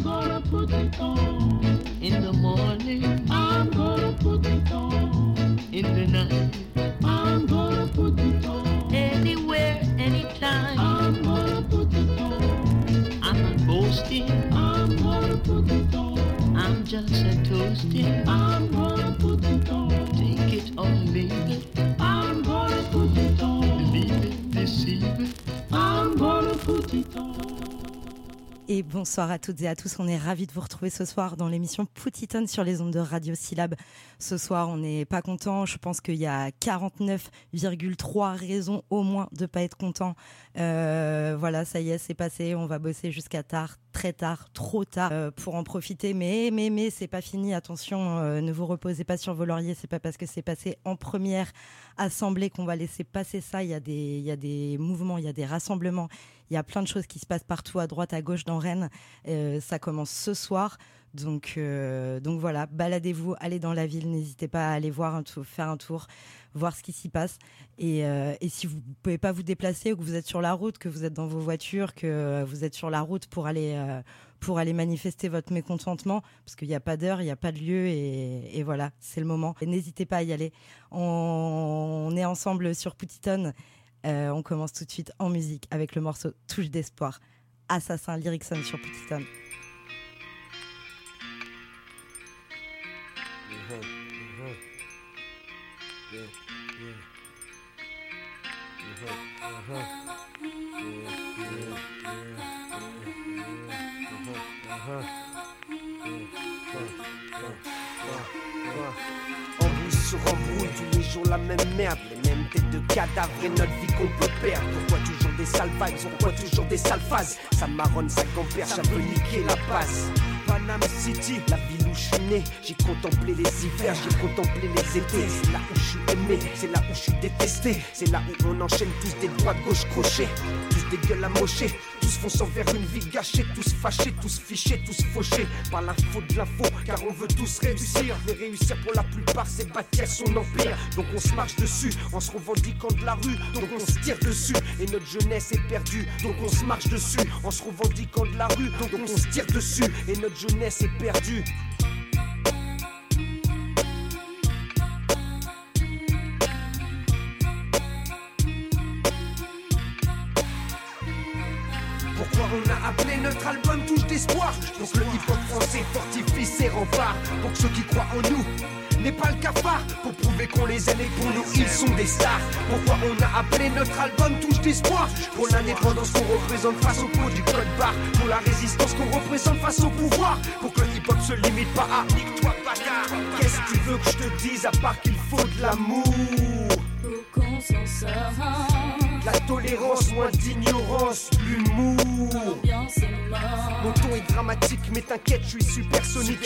I'm gonna put it on. In the morning, I'm gonna put it on. in the night, I'm gonna put it on. anywhere, anytime. I'm gonna put it on. I'm not boasting, I'm gonna put it on. I'm just a toasting. I'm gonna put it on. Take it or leave it, Et bonsoir à toutes et à tous. On est ravis de vous retrouver ce soir dans l'émission Poutiton sur les ondes de Radio Syllab. Ce soir, on n'est pas content. Je pense qu'il y a 49,3 raisons au moins de pas être content. Euh, voilà, ça y est, c'est passé. On va bosser jusqu'à tard, très tard, trop tard euh, pour en profiter. Mais, mais, mais, c'est pas fini. Attention, euh, ne vous reposez pas sur vos lauriers. C'est pas parce que c'est passé en première assemblée qu'on va laisser passer ça. Il y a des, il y a des mouvements, il y a des rassemblements. Il y a plein de choses qui se passent partout, à droite, à gauche, dans Rennes. Euh, ça commence ce soir. Donc, euh, donc voilà, baladez-vous, allez dans la ville, n'hésitez pas à aller voir un tour, faire un tour, voir ce qui s'y passe. Et, euh, si vous pouvez pas vous déplacer ou que vous êtes sur la route, que vous êtes dans vos voitures, que vous êtes sur la route pour aller euh, pour aller manifester votre mécontentement, parce qu'il n'y a pas d'heure, il n'y a pas de lieu, et, voilà, c'est le moment. N'hésitez pas à y aller. On, est ensemble sur Poutiton. On commence tout de suite en musique avec le morceau Touche d'espoir. Assassin Lyricson sur Poutiton. Embrouille sur embrouille, tous les jours la même merde, les mêmes têtes de cadavres et notre vie qu'on peut perdre. Pourquoi toujours des sales vibes, pourquoi toujours des sales phases? Ça marronne, ça compère, ça veut niquer la passe. Panama City, la ville où je suis né, j'ai contemplé les hivers, j'ai contemplé les étés. C'est là où je suis aimé, c'est là où je suis détesté, c'est là où on enchaîne tous des droits gauche crochés, tous des gueules amochées, tous fonçant vers une vie gâchée, tous fâchés, tous fichés, tous fauchés par la faute de l'info, car on veut tous réussir. Mais réussir pour la plupart, c'est bâtir son empire. Donc on se marche dessus en se revendiquant de la rue, donc on se tire dessus. Et notre jeunesse est perdue, donc on se marche dessus en se revendiquant de la rue, donc on se tire dessus. Et notre jeunesse est perdue. Pourquoi on a appelé notre album Touche d'espoir Pour le hip-hop français fortifie ses remparts Pour ceux qui croient en nous n'est pas le cafard. Pour prouver qu'on les aime et pour nous ils sont des stars. Pourquoi on a appelé notre album Touche d'espoir? Pour l'indépendance qu'on représente face au pot du code barre. Pour la résistance qu'on représente face au pouvoir. Pour que le hip-hop se limite pas à Nique-toi Qu'est-ce que tu veux que je te dise à part qu'il faut de l'amour? Pour s'en sorte, La tolérance, moins d'ignorance, l'humour. Mon ton est dramatique, mais t'inquiète, je suis supersonique,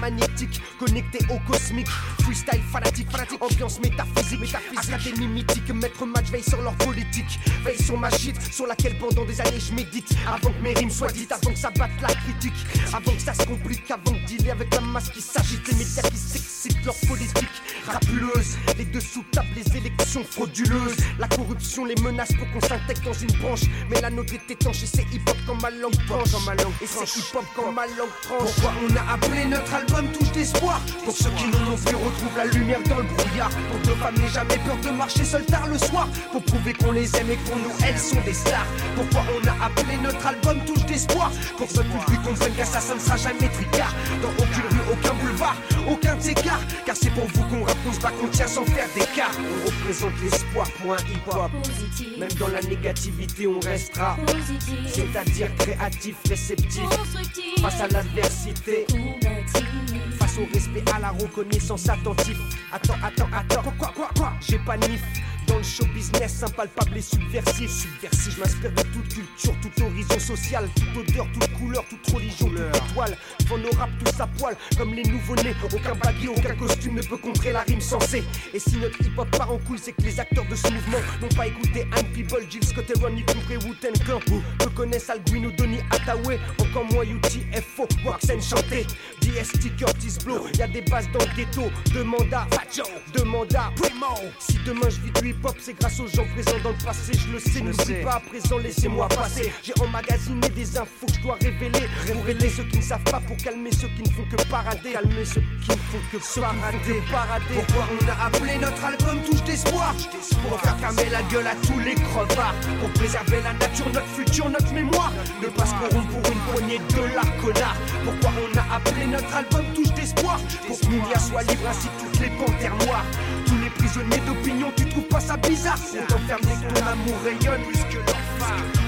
magnétique, connecté au cosmique, freestyle fanatique, fanatique, ambiance métaphysique, métaphysique, académie mythique, maître match veille sur leur politique, veille sur ma shit, sur laquelle pendant des années je médite, avant que mes rimes soient dites, avant que ça batte la critique, avant que ça se complique, avant de dealer avec la masse qui s'agite, les médias qui s'excitent, leur politique, rapuleuse, les dessous tables, les élections frauduleuses, la corruption, les menaces pour qu'on s'intègre dans une branche, mais la nôtre est étanche et c'est hip-hop quand ma langue tranche, quand ma langue et c'est hip-hop quand ma langue tranche. Pourquoi on a appelé notre album Touche d'espoir Pour ceux qui n'en ont plus retrouvent la lumière dans le brouillard. Pour que nos femmes n'aient jamais peur de marcher seul tard le soir. Pour prouver qu'on les aime et pour nous elles sont des stars. Pourquoi on a appelé notre album Touche d'espoir Pour que notre public comprenne qu'assassin ne sera jamais tricard. Dans aucune rue, aucun boulevard, aucun de ces gars Car c'est pour vous qu'on rappe, qu'on se bat, qu'on tient sans faire d'écart On représente l'espoir pour un hip-hop Même dans la négativité on restera positif, C'est-à-dire créatif, réceptif constructif, Face à l'adversité. Face au respect, à la reconnaissance attentif. Attends, attends, attends. Quoi, quoi, quoi, quoi? J'ai pas nif. Dans le show business, impalpable et subversif. Subversif, je m'inspire de toute culture, toute horizon sociale, toute odeur, toute couleur, toute religion, toute étoile. Devant nos rap tous à poil, comme les nouveau-nés. Aucun baggy, aucun costume ne peut contrer la rime sensée. Et si notre hip-hop part en couille, c'est que les acteurs de ce mouvement n'ont pas écouté Anne People, Jill Scott et Ronnie Cooper, Wu-Tang Clan. Peu connaissent Alguino, Donny Hathaway, encore moins UTFO, Waxen chanté. DST, Curtis Blow, y a des bases dans le ghetto. Demanda, Fajo, demanda, Primo. Si demain je vis du hip hip-hop, c'est grâce aux gens présents dans le passé. Je le sais, n'oublie pas à présent, laissez-moi passer. J'ai emmagasiné des infos que je dois révéler. Révéler ceux qui ne savent pas pour calmer ceux qui ne font que parader. Calmer ceux qui ne font que parader. parader. Pourquoi on a appelé notre album Touche d'espoir Pour faire fermer la gueule à tous les crevards. Pour préserver la nature, notre futur, notre mémoire. Ne pas se corrompre pour une poignée de la connard. Pourquoi on a appelé notre album Touche d'espoir Pour que Mounia soit libre ainsi que toutes les panthères noires. Tous les prisonniers d'opinion, tu trouves pas ça bizarre? On t'enferme dès que ton amour rayonne plus que leur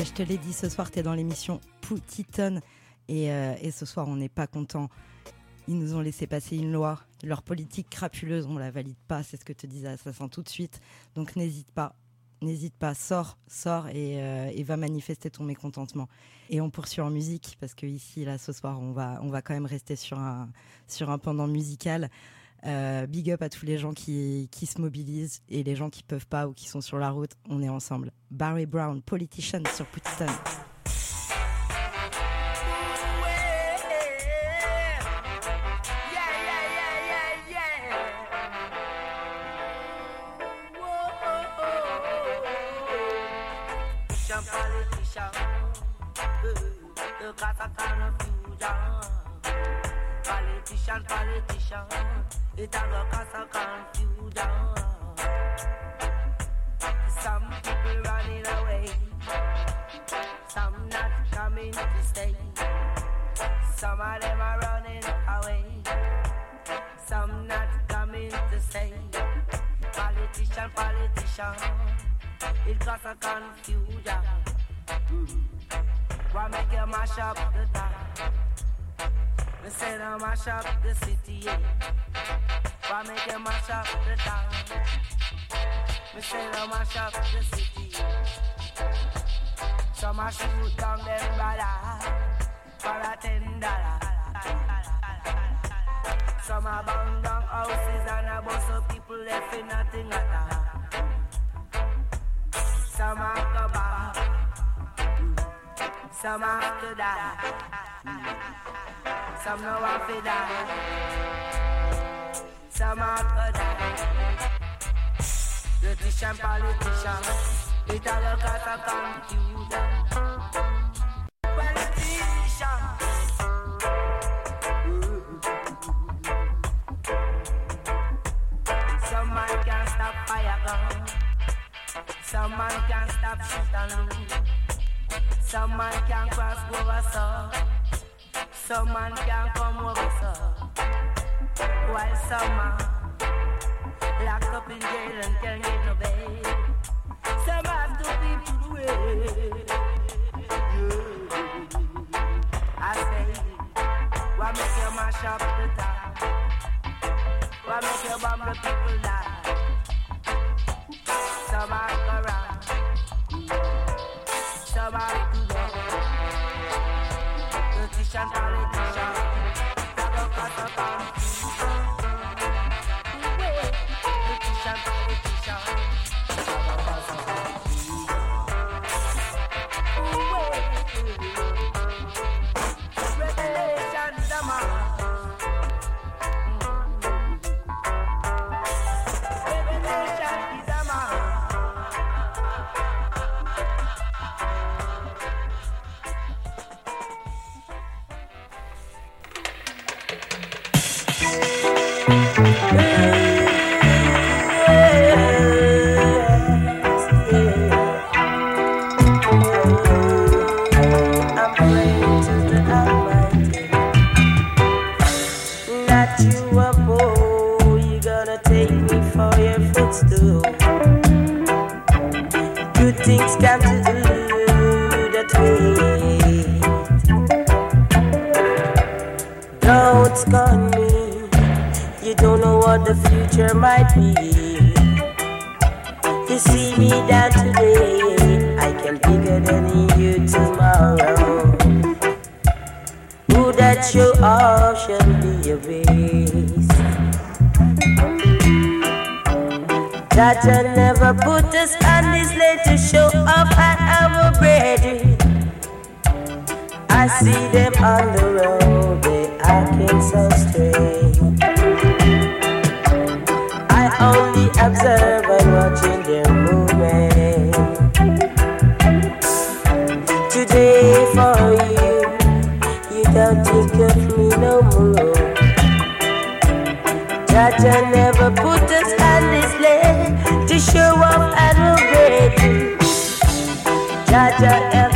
Ouais, je te l'ai dit, ce soir, tu es dans l'émission Poutiton. Et, euh, et ce soir, on n'est pas content. Ils nous ont laissé passer une loi. Leur politique crapuleuse, on la valide pas. C'est ce que te disait Assassin tout de suite. Donc n'hésite pas. N'hésite pas, sors, sors et, euh, et va manifester ton mécontentement. Et on poursuit en musique parce que ici, là, ce soir, on va, on va quand même rester sur un pendant musical. Euh, big up à tous les gens qui, qui se mobilisent et les gens qui peuvent pas ou qui sont sur la route. On est ensemble. Barry Brown, Politician sur Putiton. Politician, politician, it a go cause of confusion. Some people running away, some not coming to stay. Some of them are running away, some not coming to stay. Politician, politician, it cause a confusion. Hmm. Why make you mash up the town? Me say no mash up the city, yeah. Why make you mash up the town? Me say no mash up the city, yeah. Some a shoot down them brother for a ten dollar. Some a burn down houses and a bust up people left in nothing at all. Some a go back, some have to die. Some know have to die. Some have to die. Politician, politician, it all look at a confusion. Politician. Some man can't stop fire gun. Some man can't stop shoot. Some man can't cross over so. Some man can't come over so. While some man locked up in jail and can't get no bail. Some have to be put away. Yeah. I say, why make you mash up the town? Why make you bomb the people die? Some are Charlie Jaja never put us on this land to show off at our brethren. I see them on the road, they acting so strange. I only observe and watching their movement. Today for you, you don't take me no more. Jaja never put us Roger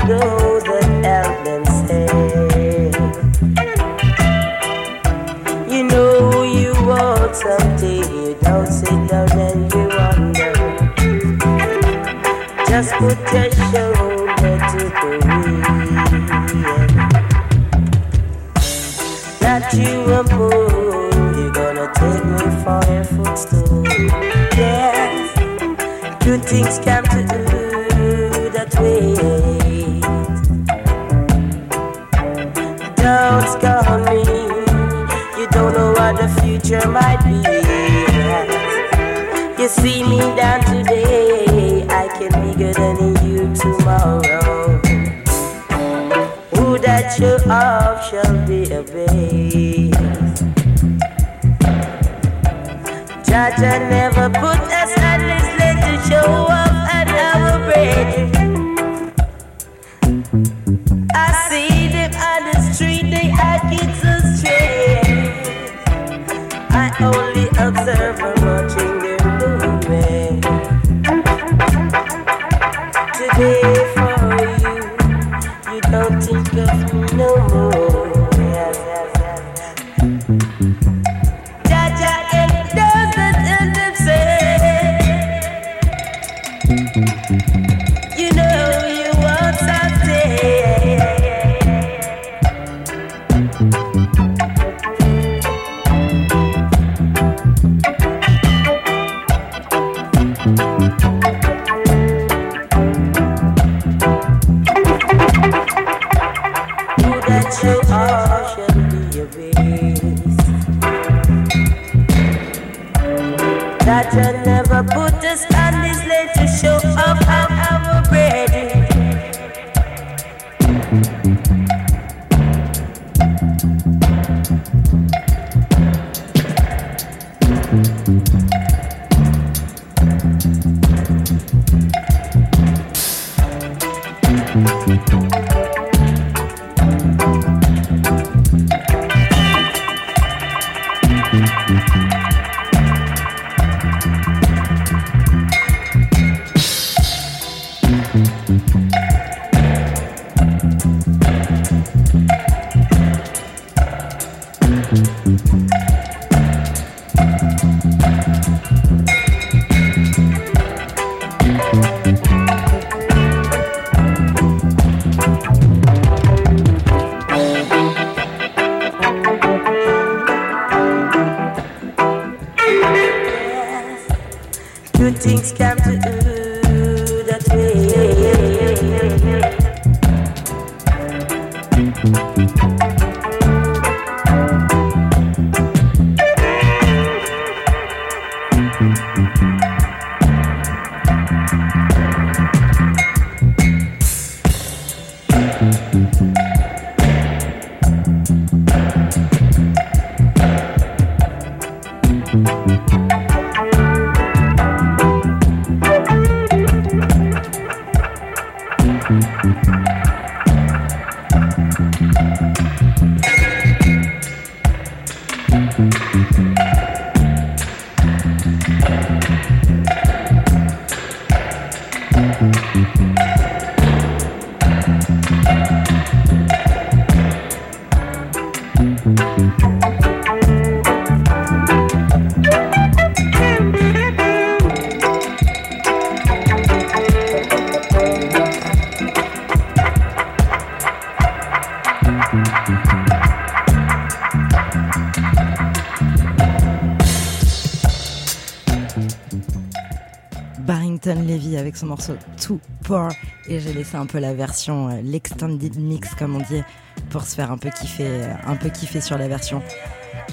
avec son morceau Too Poor et j'ai laissé un peu la version, euh, l'extended mix comme on dit, pour se faire un peu kiffer, euh, un peu kiffer sur la version.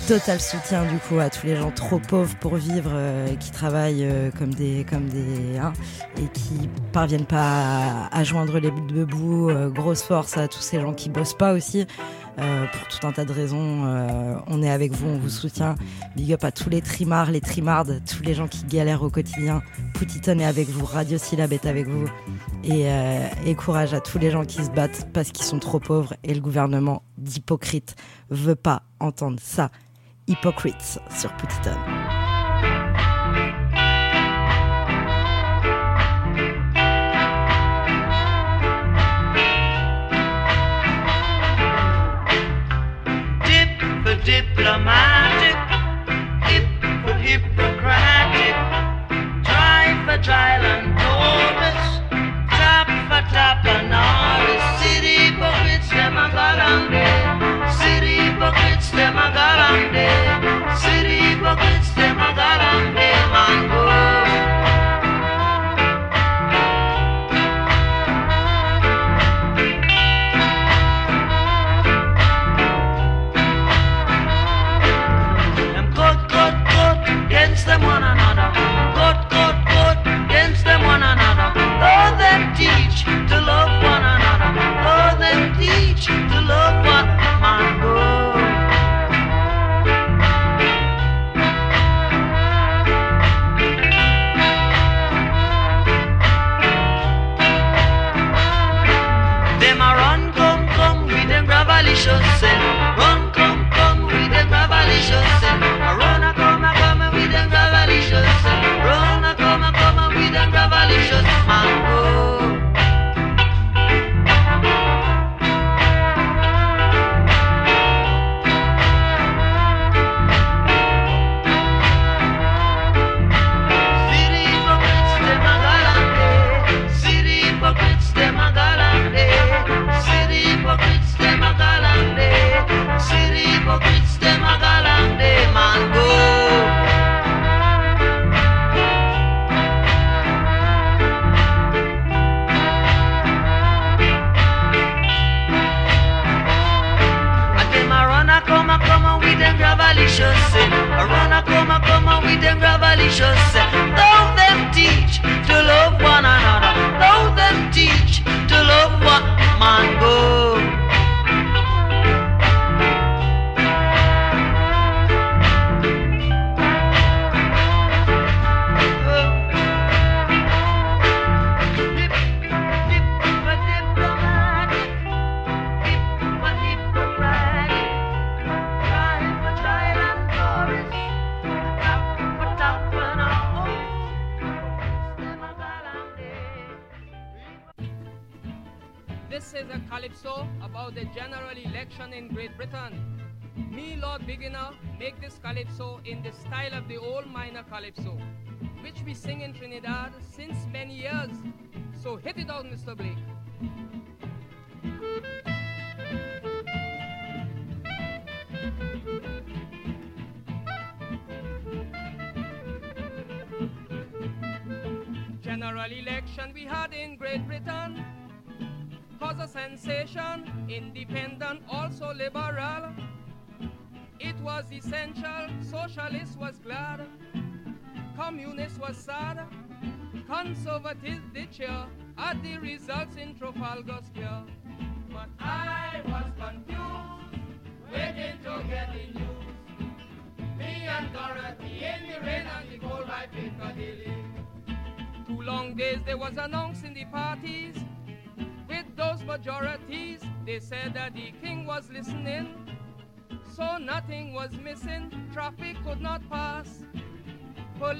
Total soutien du coup à tous les gens trop pauvres pour vivre, euh, qui travaillent comme des comme des hein, et qui parviennent pas à, joindre les deux bouts. grosse force à tous ces gens qui bossent pas aussi. Pour tout un tas de raisons. On est avec vous, on vous soutient. Big up à tous les trimards, les trimardes, tous les gens qui galèrent au quotidien Poutiton est avec vous, Radio Syllab est avec vous. Et, euh, et courage à tous les gens qui se battent parce qu'ils sont trop pauvres et le gouvernement d'hypocrite veut pas entendre ça. Hypocrites sur Poutiton.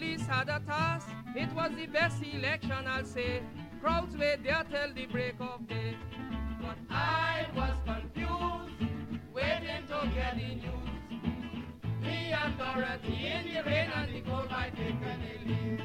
Police had a task. It was the best election, I'll say. Crowds were there till the break of day. But I was confused, waiting to get the news. Me and Dorothy in the rain and the cold by Piccadilly.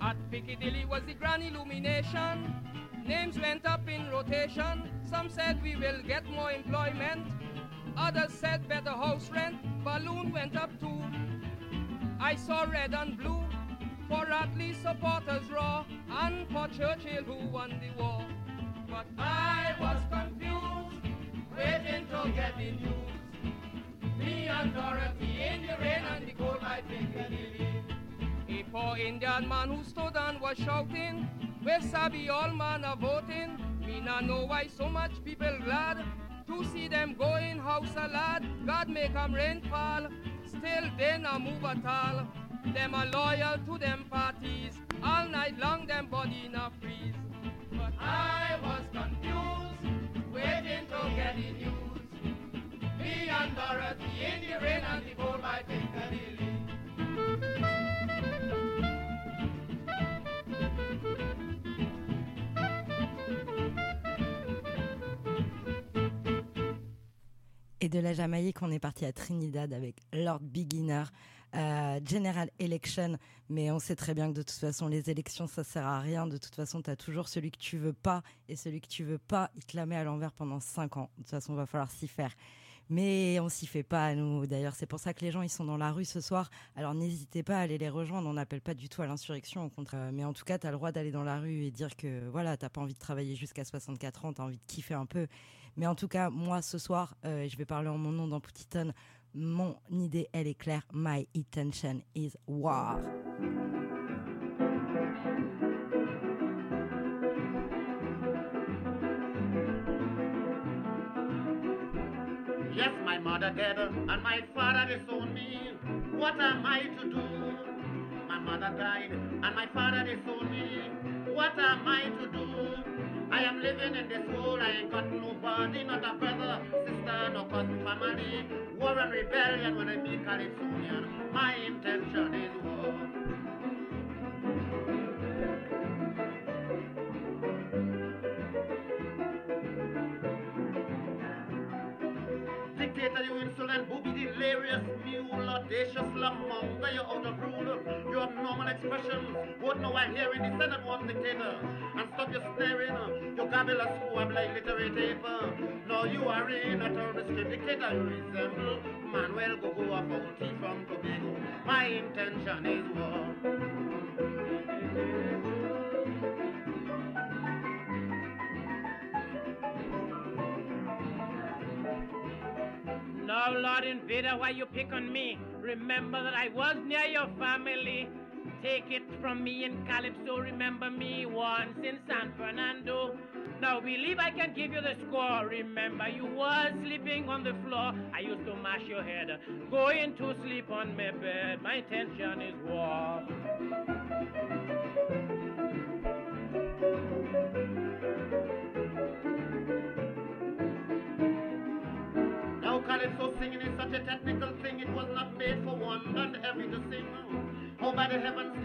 At Piccadilly was the grand illumination. Names went up in rotation. Some said we will get more employment. Others said better house rent. Balloon went up too. I saw red and blue. for Attlee supporters raw, and for Churchill who won the war. But I was confused, waiting to get the news. Me and Dorothy in the rain and the cold by Piccadilly. A poor Indian man who stood and was shouting, We sabi all man are voting. Me not know why so much people glad to see them going house a lad. God make 'em rain fall, still they not move at all. Them are loyal to them parties, all night long them body not freeze. But I was confused, waiting to get the news. Me and Dorothy in the rain and the cold by Piccadilly. Et de la Jamaïque, on est parti à Trinidad avec Lord Beginner, euh, General Election. Mais on sait très bien que de toute façon, les élections, ça sert à rien. De toute façon, tu as toujours celui que tu veux pas. Et celui que tu veux pas, il te la met à l'envers pendant 5 ans. De toute façon, va falloir s'y faire. Mais on s'y fait pas, nous. D'ailleurs, c'est pour ça que les gens, ils sont dans la rue ce soir. Alors n'hésitez pas à aller les rejoindre. On n'appelle pas du tout à l'insurrection, au contraire. Mais en tout cas, tu as le droit d'aller dans la rue et dire que voilà, t'as pas envie de travailler jusqu'à 64 ans, tu as envie de kiffer un peu. Mais en tout cas, moi, ce soir, euh, je vais parler en mon nom dans Poutiton. Mon idée, elle est claire. My intention is war. Yes, my mother dead and my father disowned me. What am I to do? My mother died and my father disowned me. What am I to do? I am living in this world, I ain't got nobody, not a brother, sister, no cousin, family. War and rebellion when I meet Calypsonian. My intention is you insolent booby, delirious mule, audacious lamonger, you're out of rule. Your abnormal expressions won't know I hear in the Senate one dictator. And stop your staring, you gabble a squab like literary paper. No, you are in a terrorist dictator, you resemble Manuel Gogo, a faulty from Tobago. My intention is war. Now, Lord Invader, why you pick on me? Remember that I was near your family. Take it from me in Calypso. Remember me once in San Fernando. Now believe I can give you the score. Remember you was sleeping on the floor. I used to mash your head, going to sleep on my bed. My intention is war.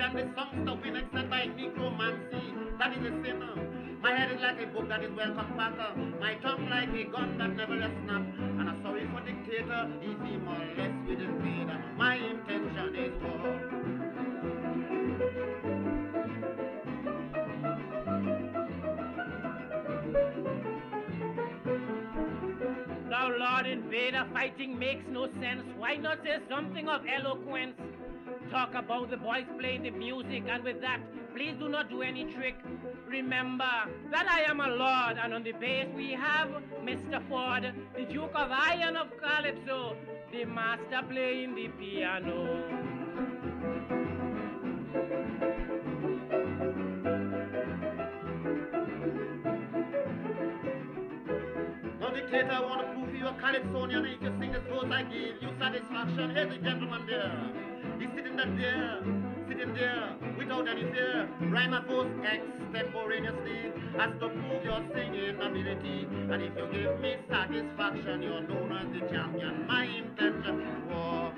Can this song stop in except by necromancy? That is a sin. My head is like a book that is well compacted. My tongue like a gun that never a snap. And I'm sorry for dictator, if he molest with his vader. My intention is war. Now, Lord Invader, fighting makes no sense. Why not say something of eloquence? Talk about the boys playing the music, and with that, please do not do any trick. Remember that I am a lord, and on the bass we have Mr. Ford, the Duke of Iron of Calypso, the master playing the piano. Dictator, I want to prove you a Calypsonian. If you sing the those I give you satisfaction. Here's the gentleman there. He's sitting there, sitting there, without any fear. Rhyme a post extemporaneously as to prove your singing ability. And if you give me satisfaction, you're known as the champion. My intention war.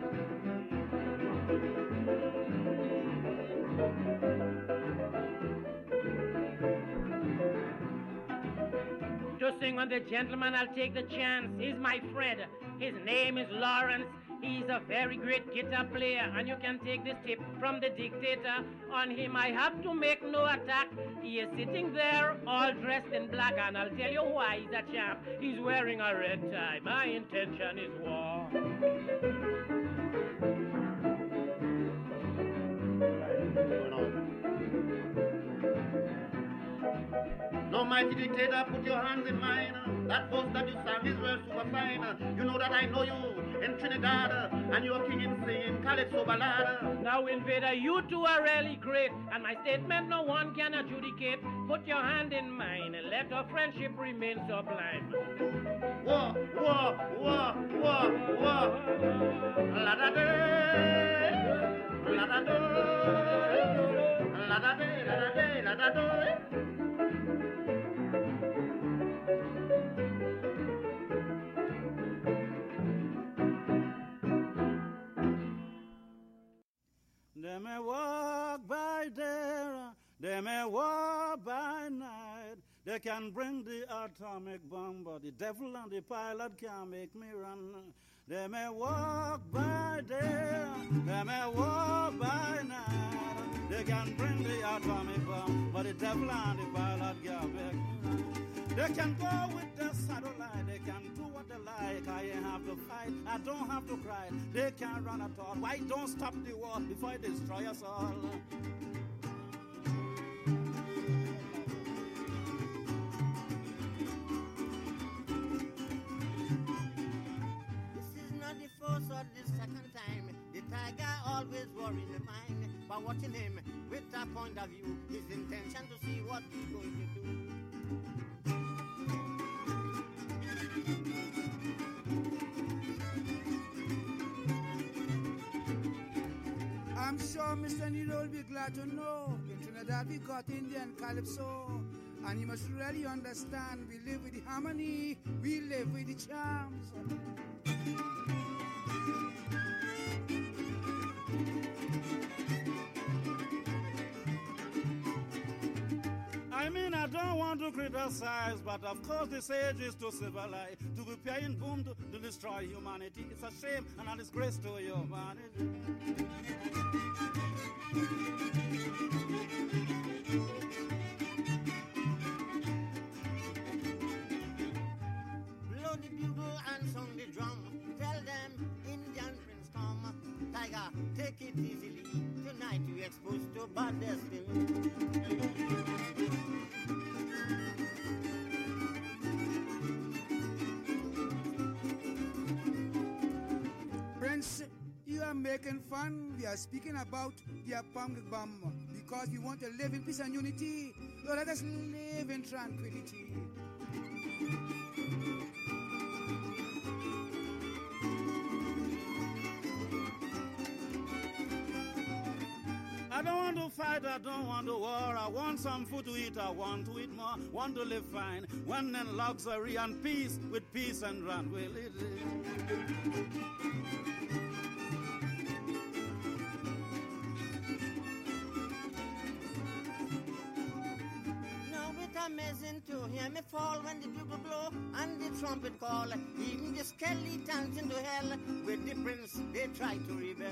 To sing on the gentleman, I'll take the chance. He's my friend. His name is Lawrence. He's a very great guitar player, and you can take this tip from the dictator. On him, I have to make no attack. He is sitting there, all dressed in black, and I'll tell you why he's a champ. He's wearing a red tie. My intention is war. Mighty dictator, put your hands in mine. That voice that you sang is real super fine. You know that I know you in Trinidad, and you're king in singing calypso ballad. Now, Invader, you two are really great, and my statement no one can adjudicate. Put your hand in mine and let our friendship remain sublime. Whoa, whoa, whoa, whoa, whoa. La da da, la da da, la da da, la da da, la da da. They may walk by day, they may walk by night. They can bring the atomic bomb, but the devil and the pilot can't make me run. They may walk by day, they may walk by night. They can bring the atomic bomb, but the devil and the pilot can't make me run. They can go with the satellite, they can they like. I ain't have to fight, I don't have to cry. They can't run at all. Why don't stop the war before it destroy us all? This is not the first or the second time. The tiger always worries my mind by watching him with a point of view. His intention to see what he's going to do. Sure Mr. Nero will be glad to know in Trinidad we got Indian calypso. And he must really understand we live with the harmony, we live with the charms. I mean, I don't want to criticize, but of course this age is to civilize, if you are in boom to, to destroy humanity, it's a shame and a disgrace to humanity. take it easily. Tonight you exposed to bad destiny. Making fun. We are speaking about the atomic bomb because we want to live in peace and unity. So let us live in tranquility. I don't want to fight, I don't want to war. I want some food to eat, I want to eat more. Want to live fine, one in luxury and peace with peace and tranquility. Amazing to hear me fall when the bugle blow and the trumpet call. Even the skeletons into hell with the prince they try to rebel.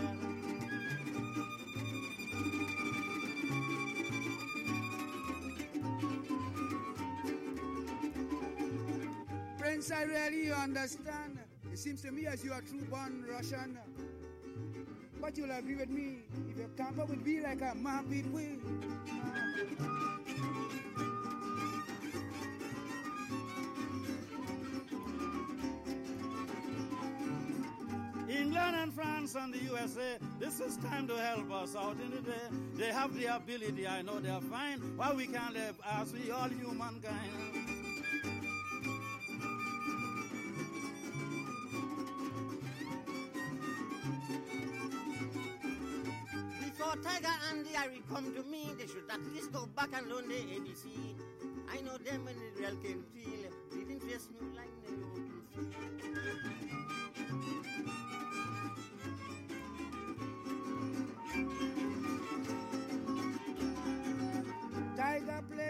Prince, I really understand. It seems to me as you are true born Russian. But you'll agree with me if you come up with me like a Mahbib way. England and France and the USA, this is time to help us out in the day. They have the ability, I know they're fine. Why we can't live as we all humankind? Before Tiger and the Harry come to me, they should at least go back and learn the ABC. I know them when the real can feel. Didn't face me like they open Tiger,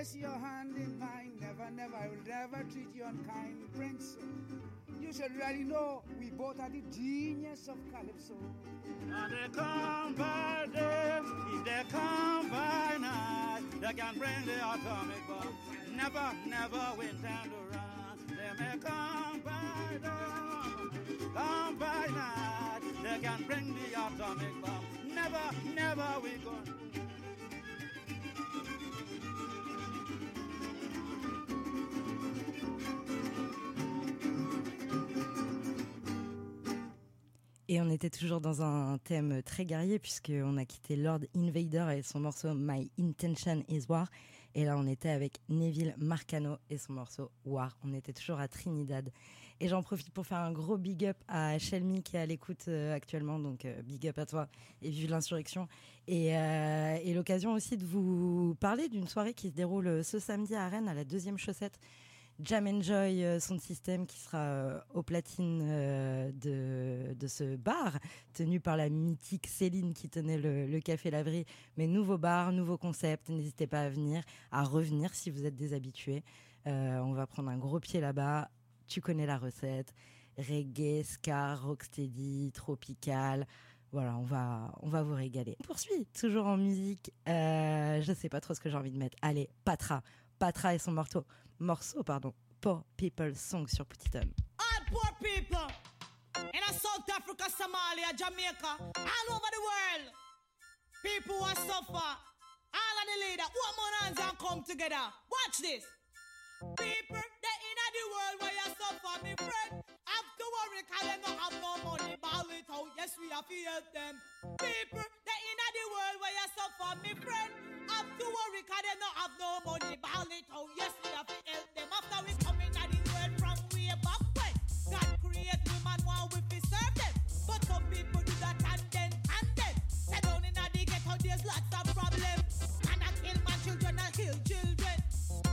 place your hand in mine. Never, never, I will never treat you unkind, Prince. You should really know we both are the genius of Calypso. And they come by day, if they come by night, they can bring the atomic bomb. Never, never win time to run. They may come by day, come by night, they can bring the atomic bomb. Never, never we go. Et on était toujours dans un thème très guerrier puisqu'on a quitté Lord Invader et son morceau My Intention is War. Et là, on était avec Neville Marcano et son morceau War. On était toujours à Trinidad. Et j'en profite pour faire un gros big up à Shelmy qui est à l'écoute euh, actuellement. Donc, euh, big up à toi et vive l'insurrection. Et, euh, et l'occasion aussi de vous parler d'une soirée qui se déroule ce samedi à Rennes à la deuxième chaussette. Jam Enjoy euh, Sound System qui sera euh, au platine euh, de, de ce bar tenu par la mythique Céline qui tenait le, café Laverie. Mais nouveau bar, nouveau concept, n'hésitez pas à venir, à revenir si vous êtes déshabitués. Euh, on va prendre un gros pied là-bas, tu connais la recette. Reggae, ska, rocksteady, tropical. Voilà, on va, on va vous régaler. On poursuit, toujours en musique. Euh, je sais pas trop ce que j'ai envie de mettre. Allez, Patra. Patra et son morceau, morceau pardon, Poor People Song sur Petit Homme. All poor people in a South Africa, Somalia, Jamaica, all over the world. People who suffer. All of the leader, more hands and come together. Watch this. People they in the world where you suffer, me friend. Worry, cause they don't have no money. Ball it out, yes, we have to help them. People they in the world where you suffer, me friend. Have to worry, cause they don't have no money. Ball it out, yes, we have to help them. After we come in the world from way back when. God create woman while we fi serve them. But some people do that and then and then. Say down in the ghetto, there's lots of problems. And I kill my children, I kill children.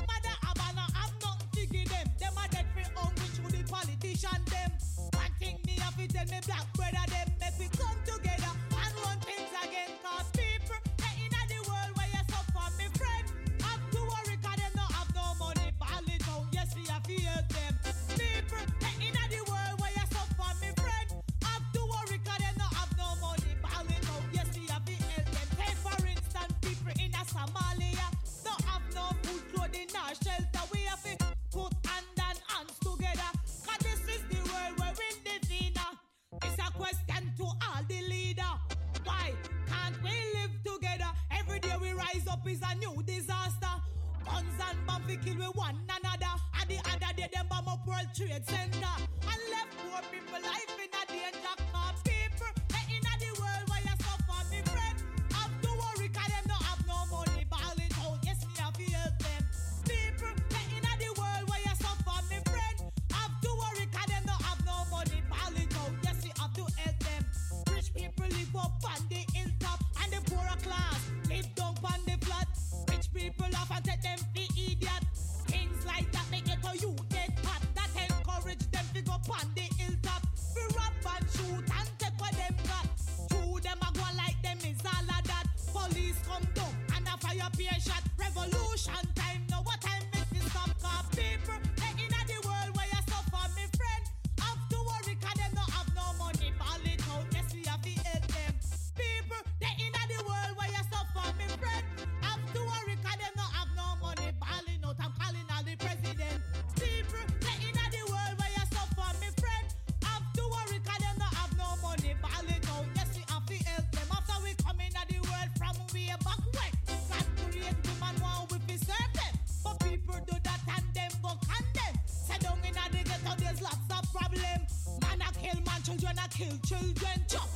Mother Abana have nothing to give them. Them are dead for hungry through the politician them. One thing me have to tell me black brother them. Make we come together and run things again. Cause people they in the world where you suffer, me friend. Have to worry cause them not have no money. Ball it out, yes we have to help them. People they in the world where you suffer, me friend. Have to worry cause them not have no money. Ball it out, yes we have to help them. Take for instance people in a Somalia. Don't have no food, clothing, or shelter. All the leader. Why can't we live together? Every day we rise up is a new disaster. Guns and bombs we kill with one another. And the other day them bomb up World Trade Center. And left poor people life in children a kill children. Chop,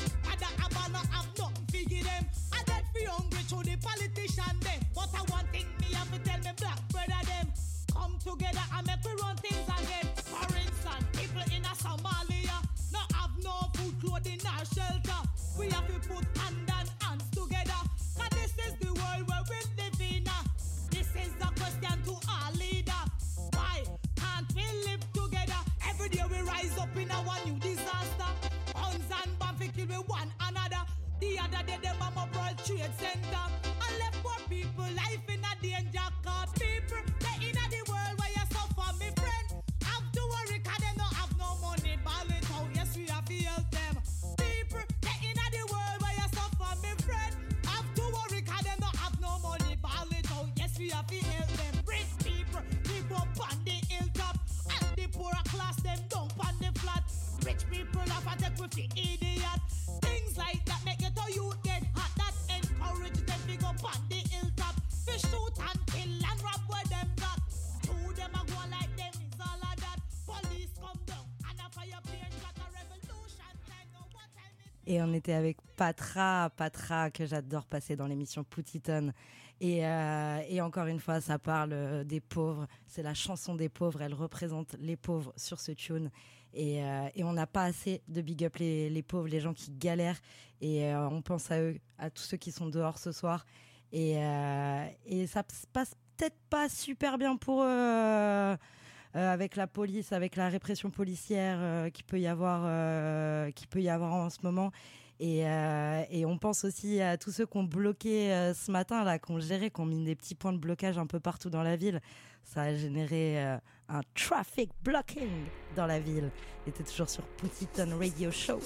Et on était avec Patra, Patra que j'adore passer dans l'émission Poutiton. Et, euh, et encore une fois, ça parle euh, des pauvres. C'est la chanson des pauvres. Elle représente les pauvres sur ce tune. Et, euh, et on n'a pas assez de big up les, les pauvres, les gens qui galèrent. Et on pense à eux, à tous ceux qui sont dehors ce soir. Et, et ça se passe peut-être pas super bien pour eux. Euh, avec la police, avec la répression policière euh, qui peut y avoir, euh, qui peut y avoir en ce moment. Et, euh, et on pense aussi à tous ceux qui ont bloqué euh, ce matin, là, qui ont géré, qui ont mis des petits points de blocage un peu partout dans la ville. Ça a généré euh, un traffic blocking dans la ville. Il était toujours sur Poutiton Radio Show.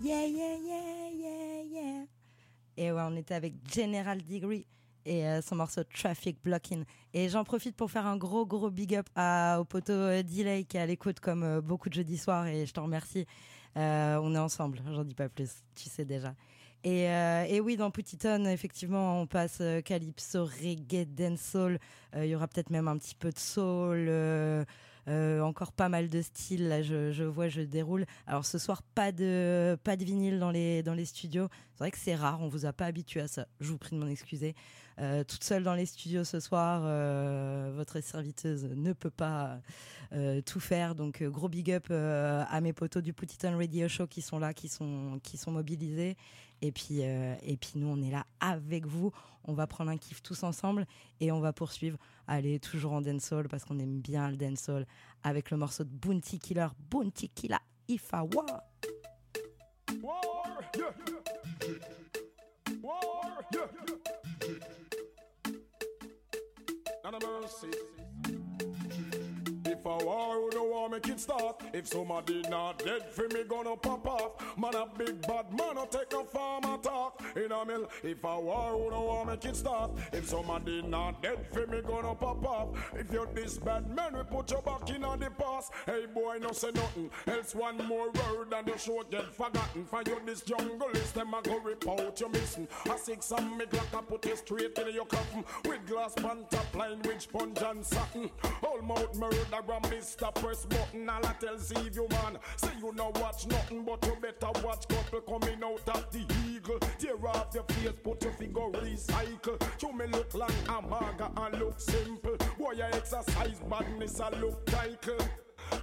Yeah, yeah. Yeah, yeah, yeah. Et ouais, on était avec General Degree et euh, son morceau Traffic Blocking. Et j'en profite pour faire un gros, gros big up à, au poteau euh, Delay qui est à l'écoute comme euh, beaucoup de jeudis soirs et je t'en remercie. On est ensemble, j'en dis pas plus, tu sais déjà. Et, et oui, dans Poutiton, effectivement, on passe calypso, reggae, dancehall. Il y aura peut-être même un petit peu de soul. Euh, encore pas mal de styles. Là, je, vois, je déroule. Alors ce soir, pas de pas de vinyle dans les dans les studios. C'est vrai que c'est rare. On vous a pas habitué à ça. Je vous prie de m'en excuser. Euh, toute seule dans les studios ce soir, euh, votre serviteuse ne peut pas tout faire. Donc gros big up à mes potos du Poutiton Radio Show qui sont là, qui sont qui sont mobilisés. Et puis euh, et puis nous on est là avec vous. On va prendre un kiff tous ensemble et on va poursuivre. Allez toujours en dancehall parce qu'on aime bien le dancehall avec le morceau de Bounty Killer, Bounty Killer, If I War. War, yeah. War, yeah. Not a mercy. If I war, you don't want make it start. If somebody not dead for me, gonna pop off. Man a big bad man, no take no farmer talk. In a mill, if I war, who don't want make it start. If somebody not dead for me, gonna pop off. If you're this bad man, we put your back in on the past. Hey boy, no say nothing. Else one more word and the show get forgotten. For you this jungle is them a go rip out you missing. A six and me glock I put it straight in your coffin. With glass pan top line, with sponge and satin. All mouth murder gram Mr. Press button. All I tell see you man. Say you no watch nothing, but you better watch couple coming out of the eagle. Tear off your face, put your finger recycle. You may look like a maga and look simple. Boy, you exercise badness, I look title.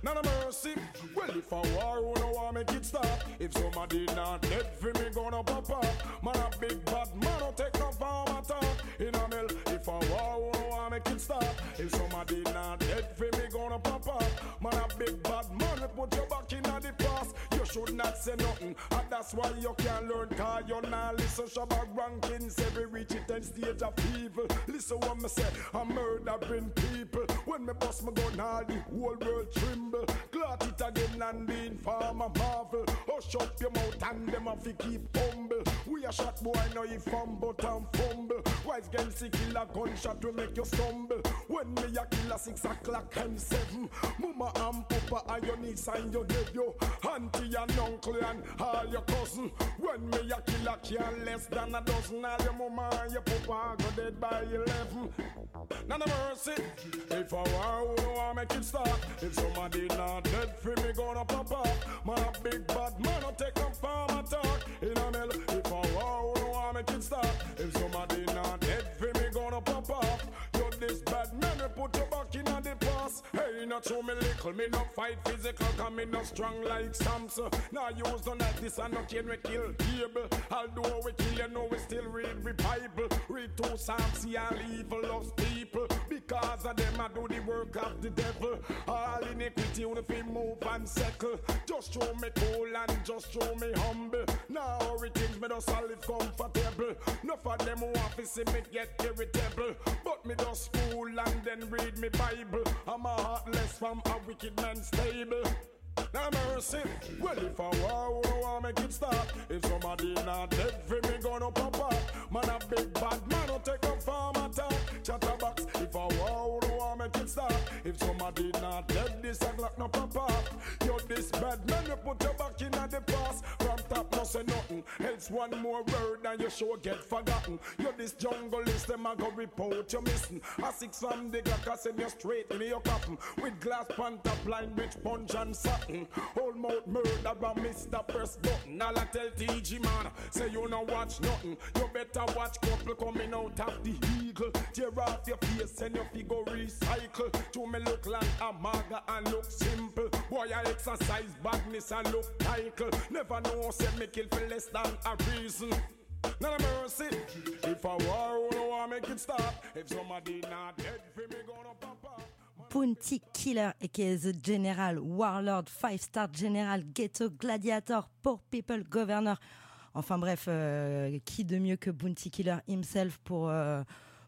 None of mercy. Well, if I war, who no want make it stop? If somebody not dead for me, gonna pop up. Man, a big bad man, don't take no farm attack. In a mill, if I war, should not say nothing, and that's why you can't learn. Cause you're not listen, Shabba rankings, every reach it and stage of evil. Listen what me say, I'm murdering people. When me bust my gun, all the whole world tremble. Glut it again and the informer marvel. Hush up your mouth and them have to keep humble. A shot boy, now he fumble and fumble. Wise girl see killer gunshot to make you stumble. When me a killer six o'clock and seven. Mama and papa and your niece and your nephew. Auntie and uncle and all your cousin. When me a killer can less than a dozen. All your mama and your papa go dead by eleven. None of mercy. If I war, who want make it stop? If somebody not dead for me, gonna pop up. Man, a big bad man, don't take a farm attack. In a mill, stop? If somebody not dead for me, gonna pop up. You this bad man, put your back in the past. Hey, not show me little, me no fight physical, come me no strong like Samson. Now use none like this, and no can we kill cable. Although we kill, you know we still read the Bible. Read two Psalms, see all evil lost people. Because of them, I do the work of the devil. All iniquity, you fi move and settle. Just show me cool and just show me humble. Now everything me just a live comfortable. Enough of them want to see me get irritable. But me just fool and then read me Bible. I'm a heartless from a wicked man stable. Now mercy. Well, if I who want make it stop? If somebody not dead for me, gonna pop up. Man, a big bad man, don't take a farm attack. Chatterbox. If I who want make it stop? If somebody not dead, this a glock no pop up. You this bad man, you put your back say nothing. One more word and you sure get forgotten. You this jungle list, them a go report you missing. A six from the glock, I send you straight in your coffin. With glass pan top line, rich punch and satin. Old mouth murder and Mr. Press button. All I tell TG man, say you no watch nothing. You better watch couple coming out of the eagle. Tear off your face and your figure recycle. To me look like a maga and look simple. Boy, I exercise badness and look title. Never know say me kill for less than a reason. None of mercy. If not Killer, aka The General, Warlord, Five Star General, Ghetto Gladiator, Poor People Governor. Enfin bref, euh, qui de mieux que Bounty Killer himself pour, euh,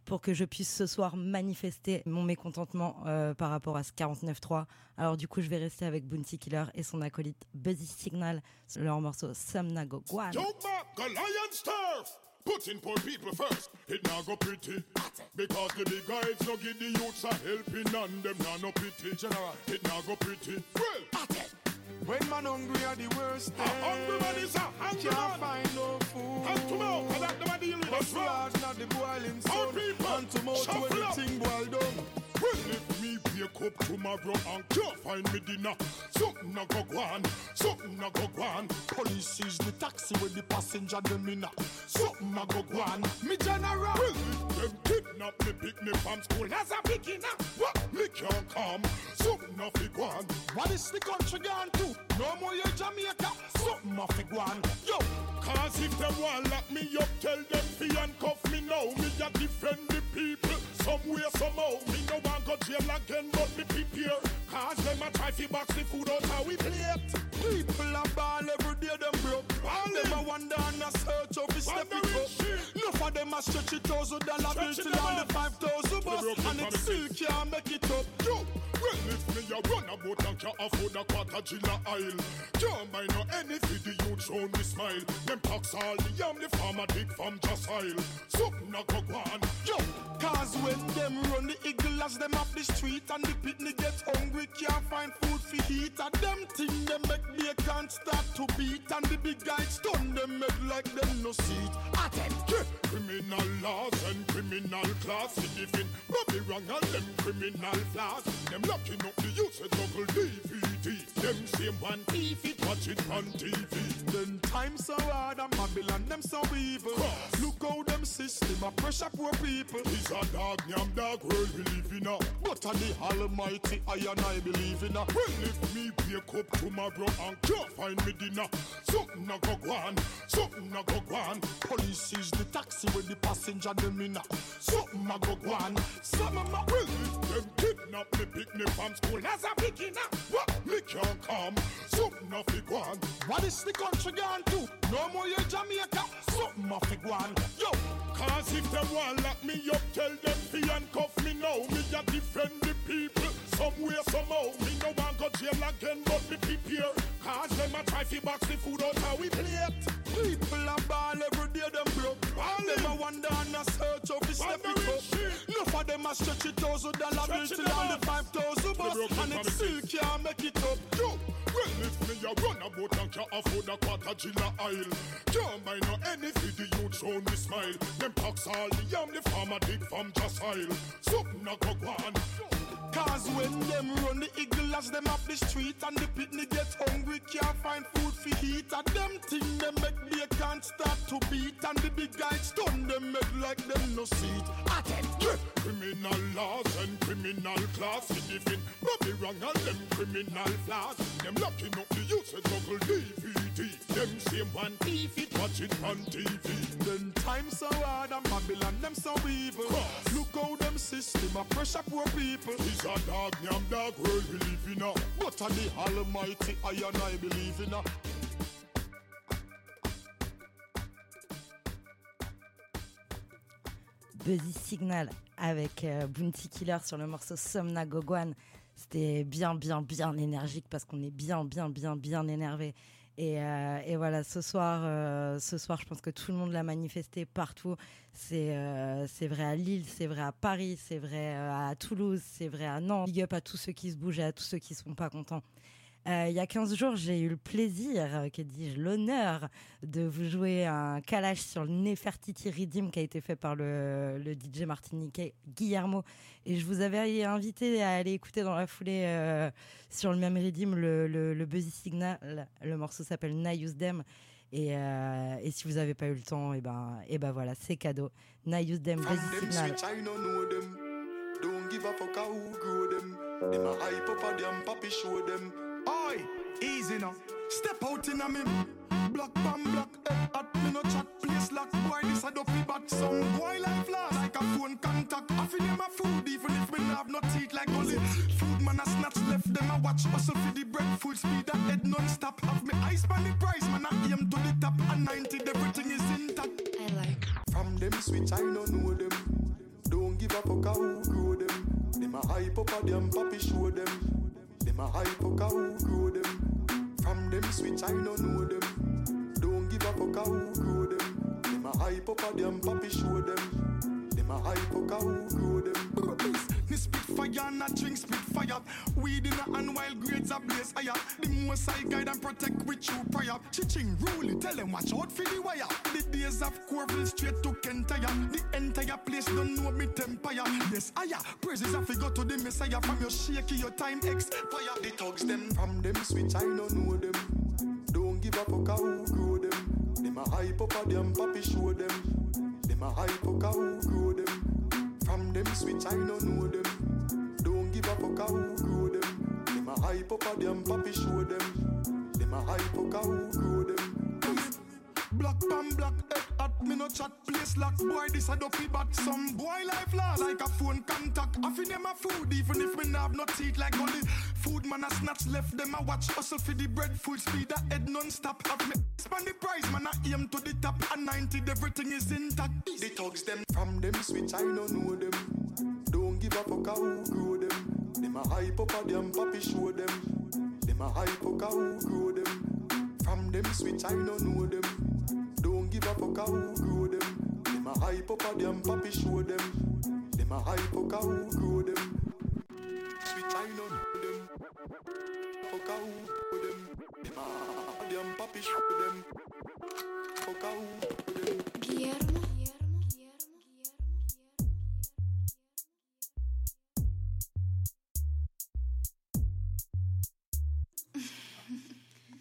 pour que je puisse ce soir manifester mon mécontentement euh, par rapport à ce 49.3. Alors du coup, je vais rester avec Bounty Killer et son acolyte Buzzy Signal, leur morceau turf. Putting poor people first, it now go pretty. Because the big guys no give the youths a helping and them now no pity. General, it now go pretty. Well, When man hungry are the worst a hungry man is a hungry Can't man. find no food. Hand to mouth, and that man deal with But us blood not the boiling All sun people, Hand to mouth when the thing boil down. Well, if me wake up tomorrow and can't find me dinner, something a go go on, something a go go on. Police is the taxi with the passenger them in a Something a go go on. Me general. Well, if them kidnap me, pick me from school as a beginner, what me can't come, something a fi go. What is the country gone to? No more you Jamaica Something a fi go Yo Cause if them want lock me up, tell them fi handcuff me now. Me a defend the people somewhere somehow. Me no want go jail again, but me prepare. Cause them a try fi box the food out how we plate. People a ball every day them broke Them a wonder and a search of his step it up Enough of them a stretch it thousand dollar bill till on the five thousand bus And it still can't make it up Yo, well if me a run a boat and can't afford a quarter gilla aisle. Can't buy no anything the youth show me smile. Them tax all the yam the farmer dig from just aisle. Something a go on. Yo, cause when them run the eagle as them up the street and the pitney get hungry, can't find food for eat. And them thing them make they can't start to beat. And the big guys stun them make like them no seat. At them, yeah. Criminal laws and criminal class living. Bobby wrong and them criminal flaws. Them locking up the youth with double DVD. Them same one thief it watch it on TV. Then times so hard and Babylon them so evil. Cross. Look how them system a pressure poor people. It's a dog, yam dog world we live in now. But on the Almighty I and I believe in a. Well, if me wake up tomorrow and can't find me dinner, something a go go on, something a go go on. Police is the taxi with the passenger them in a. Something a go go on. Some of my well, if them kidnap me, pick me from school as a beginner, what me can't come, something a fi go on. What is the country gone to? No more you Jamaica. Something a fi go on. Yo, Cause if them want lock me up, tell them fi handcuff me now. Me a defend the people somewhere somehow. Me no want go jail again, but me prepare. Cause them a try fi box the food out how we plate. people are ball every day them them a wonder and a search of the step it up. Enough of them a stretch it thousand dollar bill till up. the five thousand bus and it still can't make it up. Yo, well if me a run a boat and can't afford a quarter gilla aisle Can't buy no anything the youth show me smile Them tax all the yam the farmer dig from just aisle Something a go go on Cause when them run the eagle as them up the street and the pitney get hungry, can't find food for eat. And them thing them make they can't start to beat. And the big guys stun them make like them no seat. At them, Yeah, criminal laws and criminal class living Bobby wrong and them criminal flaws Them locking up the youth with double DVD Them same one thief it watch it on TV Then times so hard and Babylon them so evil. Cross. Look how them system a pressure poor people. It's a dog, yam dog world we live in now But on the Almighty I and I believe in a? Buzzy Signal avec euh, Bounty Killer sur le morceau Somna Gogwan. C'était bien, bien, bien énergique parce qu'on est bien, bien, bien, bien énervé. Et, euh, et voilà, ce soir, euh, ce soir, je pense que tout le monde l'a manifesté partout. C'est euh, vrai à Lille, c'est vrai à Paris, c'est vrai à Toulouse, c'est vrai à Nantes. Big up à tous ceux qui se bougent et à tous ceux qui sont pas contents. Euh, il y a 15 jours, j'ai eu le plaisir, euh, que dis-je, l'honneur de vous jouer un calage sur le Nefertiti Redeem qui a été fait par le, le DJ martiniquais Guillermo. Et je vous avais invité à aller écouter dans la foulée euh, sur le même Redeem le, le, le Buzzy Signal. Le morceau s'appelle Nayus Dem. Et, euh, et si vous n'avez pas eu le temps, et ben, et ben voilà, c'est cadeau. Nayus Dem, From Buzzy them Signal. switch, I don't give a fuck how grow them. Them a hype up a them, papi show them. Oi, easy now. Step out in a me. Block bam block, eh, head at me no chat. Place lock, boy this a dopey bat. Some boy like flash, like a phone contact. I feel them a food, even if me have no teeth like gully. Food man a snatch left, them a watch hustle for the bread. Full speed, a head non-stop. Have me eyes on the price, man I aim to the top. And 90, everything is intact. I like. From them switch, I don't know them. Don't give a fuck how who grow them. Them a hype up a them, papi show them. Them a hype a who grow them. From them switch, I don't know them. Don't give a fuck who grow them. Them a hype up a them, papi show them. Them a hype a who grow them. Spit a drink spit. Weed in a hand while grades are blaze higher. The most I guide and protect with you prior. Chiching rule tell them watch out for the wire. The days of Corville straight to Kentire. The entire place don't know me tempire. Yes, higher. Praises I go to the Messiah. From your shaky, your time expire. The thugs them from them switch, I don't know them. Don't give a fuck who grow them. Them a hype up a them, papi show them. Them a hype up a who grow them. From them switch, I don't know them. Don't give up a fuck how who grow them. Them a hype up a them, papi show them. Them a hype up a who grow them. Black pan black head at me no chat. Place lock boy this a dopey bat. Some boy life lost like a phone contact. I feel them a food even if me nah have no teeth like gully food man a snatch left them a watch. Hustle for the bread full speed a head non-stop. Have me span the price man a aim to the top. And 90 everything is intact. The thugs them from them switch I don't know them. Don't give a fuck how grow them. Them a hype up a them papi show them. Them a hype up a who grow them. From them switch I don't know them. Don't give a fuck a who grow them. Them a hype up a them papi show them. Them a hype up a who grow them. Switch I know them. Fuck a who grow them. Them a them papi show them. Fuck a who grow them. Guillermo.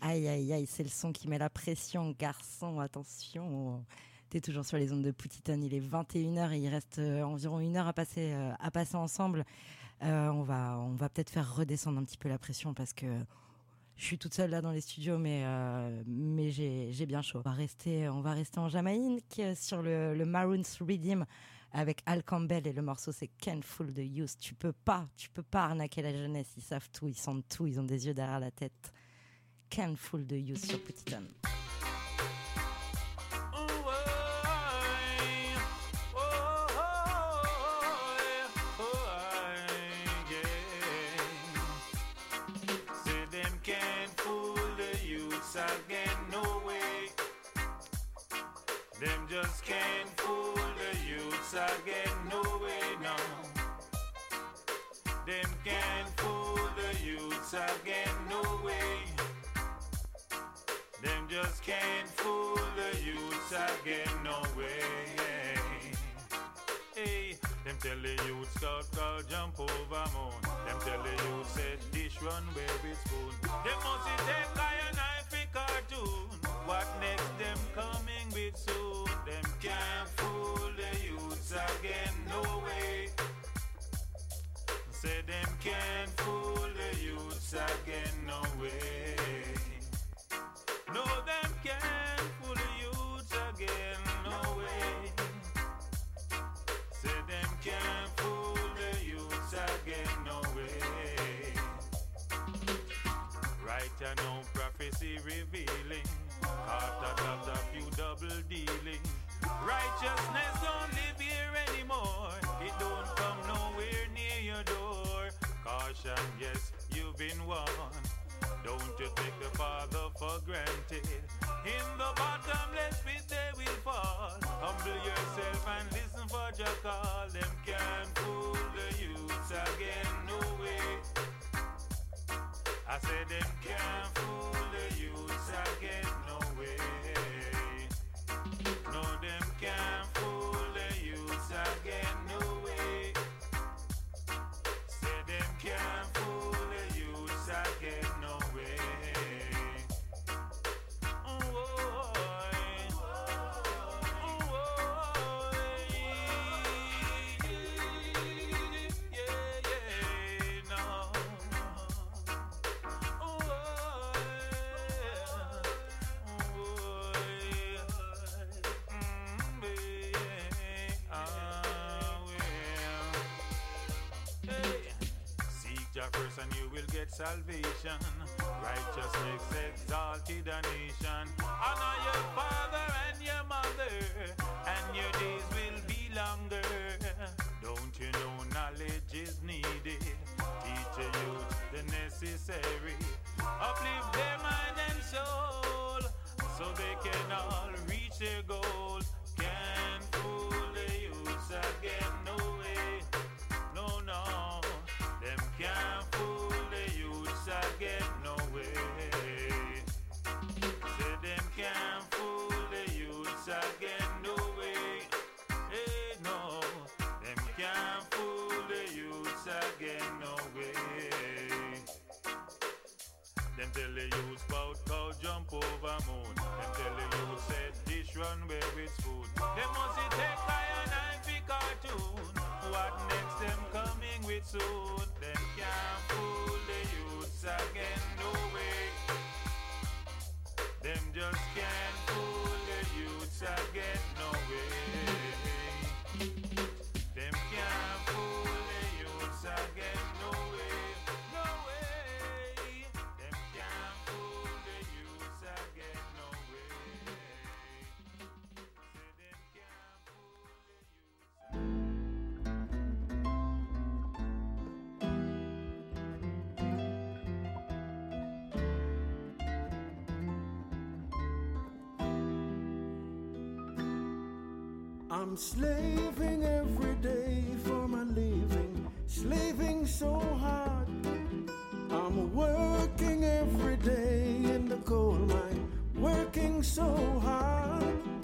Aïe, aïe, aïe, c'est le son qui met la pression, garçon, attention. T'es toujours sur les ondes de Poutiton, il est 21h et il reste euh, environ une heure à passer, euh, à passer ensemble. Euh, on va, on va peut-être faire redescendre un petit peu la pression parce que je suis toute seule là dans les studios, mais, mais j'ai bien chaud. On va rester, on va rester en Jamaïque sur le, le Maroons Redeem avec Al Campbell et le morceau c'est Can't Fool the Youth. Tu peux pas, tu peux pas arnaquer la jeunesse. Ils savent tout, ils sentent tout, ils ont des yeux derrière la tête. Can't Fool the Youth sur Petit Homme. Again, no way. Them just can't fool the youths again, no way, no. Them can't fool the youths again, no just can't fool the youths again, no way. Hey, them tell the youth scout call jump over moon. Them tell the youth said dish run where it's spoon. Them must take iron knife fi cartoon. What next them coming with soon? Them can't fool the youths again, no way. Say them can't fool the youths again, no way. Can't fool the youths again, no way. Say them can't fool the youths again, no way. Right I know prophecy revealing. After that, a few double dealing. Righteousness don't live here anymore. It don't come nowhere near your door. Caution, yes, you've been warned. Don't you take the Father for granted. In the bottomless pit they will fall. Humble yourself and listen for your call. Them can't fool the youths again, no way. I said them can't fool the youths again, get salvation. Righteousness exalted a nation. Honor your father and your mother, and your days will be longer. Don't you know knowledge is needed? Teach your youth the necessary. Uplift their mind and soul, so they can all reach their goal. Them tell the youths cow jump over moon. Them tell youths said dish run where it's food. Them must take iron and fi cartoon. What next them coming with soon? Them can't fool the youths again, no way. Them just can't fool the youths again, Slaving every day for my living, slaving so hard. I'm working every day in the coal mine, working so hard.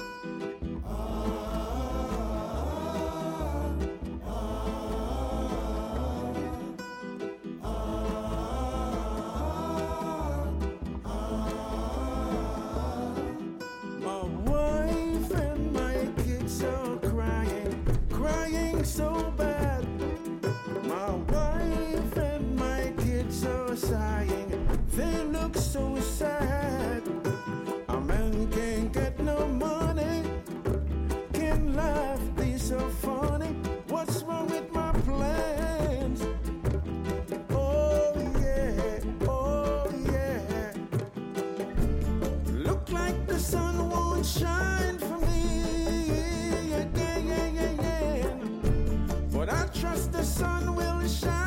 The sun will shine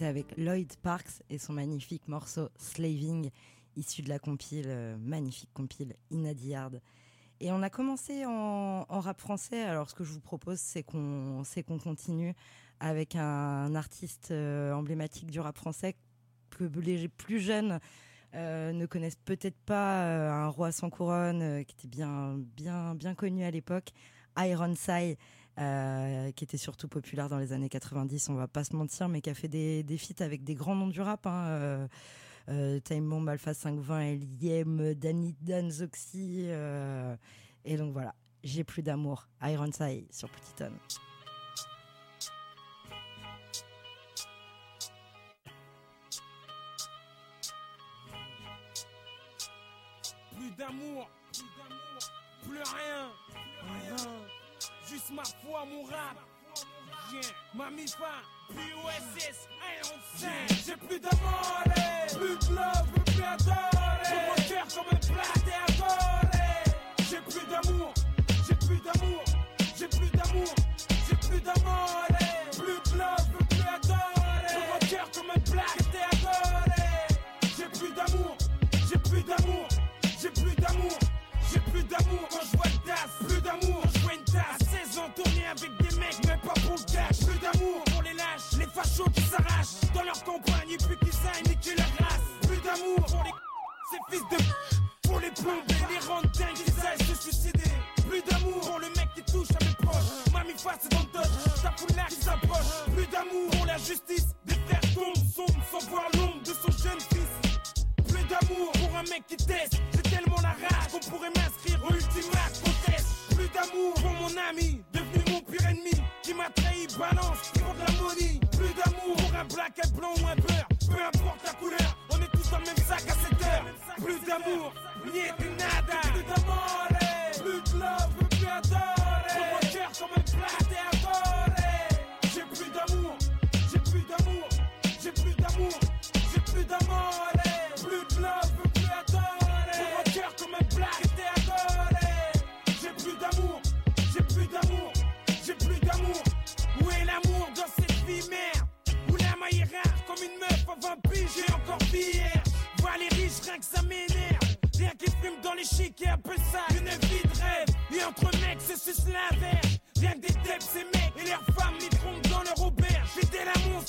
Avec Lloyd Parks et son magnifique morceau Slaving, issu de la compile, euh, magnifique compile Inadiard. Et on a commencé en, rap français. Alors, ce que je vous propose, c'est qu'on qu'on continue avec un artiste euh, emblématique du rap français que les plus jeunes euh, ne connaissent peut-être pas. un roi sans couronne qui était bien, bien, bien connu à l'époque. Ironside, euh, qui était surtout populaire dans les années 90, on va pas se mentir, mais qui a fait des, des feats avec des grands noms du rap. Hein, euh, euh, Time Alpha 520, Eliem, Danny Danzoxy. euh, et donc voilà, j'ai plus d'amour. Ironside sur Petit. Plus d'amour, plus rien. Rien. Juste ma foi, mon rap. Yeah. Ma mifa, POSS, Ironside. J'ai plus d'amour, plus de love, plus plus adorer. Tout mon cœur comme un plat et adoré. J'ai plus d'amour, j'ai plus d'amour, j'ai plus d'amour, j'ai plus d'amour. Plus de love, plus plus adorer. Tout mon cœur comme un plat et adoré. J'ai plus d'amour, j'ai plus d'amour, j'ai plus d'amour, j'ai plus d'amour quand je vois le plus d'amour, fachos qui s'arrachent dans leur campagne et puis qui aillent niquer la glace. Plus d'amour pour les ces fils de pour les plomber, les rendre dingues, ils aillent se suicider. Plus d'amour pour le mec qui touche à mes proches. Mamie face dans le dodge, ta poulaire qui s'approche. Plus d'amour pour la justice, des frères tombent, sombres sans voir l'ombre de son jeune fils. Plus d'amour pour un mec qui teste, j'ai tellement la rage qu'on pourrait m'inscrire au ultimat contest. Plus d'amour pour mon ami, devenu mon pire ennemi, qui m'a trahi, balance un blanc ou un beurre, peu importe la couleur, on est tous dans le même sac à cette heure. Plus d'amour, dans et un peu ça Une vie de rêve. Et entre mecs se suce la verge Rien que des têtes ces mecs. Et leurs femmes les trompent dans leur auberge. J'étais là mon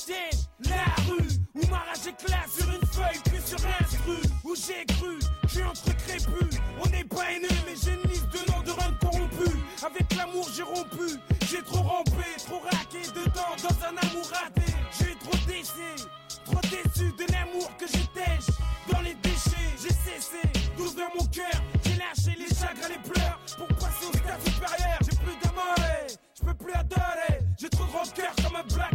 la rue Où ma rage éclate sur une feuille puis sur un stru Où j'ai cru, j'ai entre crépus. On n'est pas haineux my block.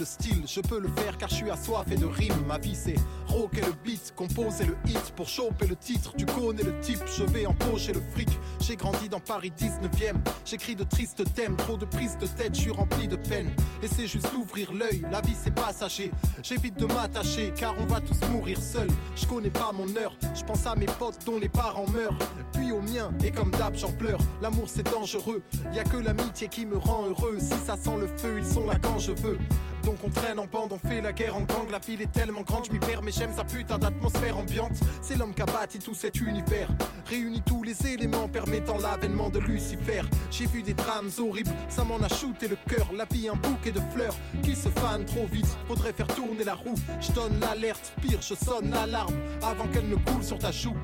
Je peux le faire car je suis assoiffé de rimes. Ma vie c'est rock et le beat, composer le hit pour choper le titre. Tu connais le type, je vais empocher le fric. J'ai grandi dans Paris 19ème, j'écris de tristes thèmes, trop de prises de tête, je suis rempli de peine. Et c'est juste d'ouvrir l'œil, la vie c'est passager. J'évite de m'attacher car on va tous mourir seuls. Je connais pas mon heure, je pense à mes potes dont les parents meurent. Puis au mien, et comme d'hab j'en pleure. L'amour c'est dangereux, y a que l'amitié qui me rend heureux. Si ça sent le feu, ils sont là quand je veux. Donc on traîne en bande, on fait la guerre en gang. La ville est tellement grande, je m'y perds mais j'aime sa putain d'atmosphère ambiante. C'est l'homme qui a bâti tout cet univers. Réunit tous les éléments permettant l'avènement de Lucifer. J'ai vu des drames horribles, ça m'en a shooté le cœur. La vie un bouquet de fleurs qui se fanent trop vite. Faudrait faire tourner la roue, je donne l'alerte Pire, je sonne l'alarme. Avant qu'elle ne coule sur ta joue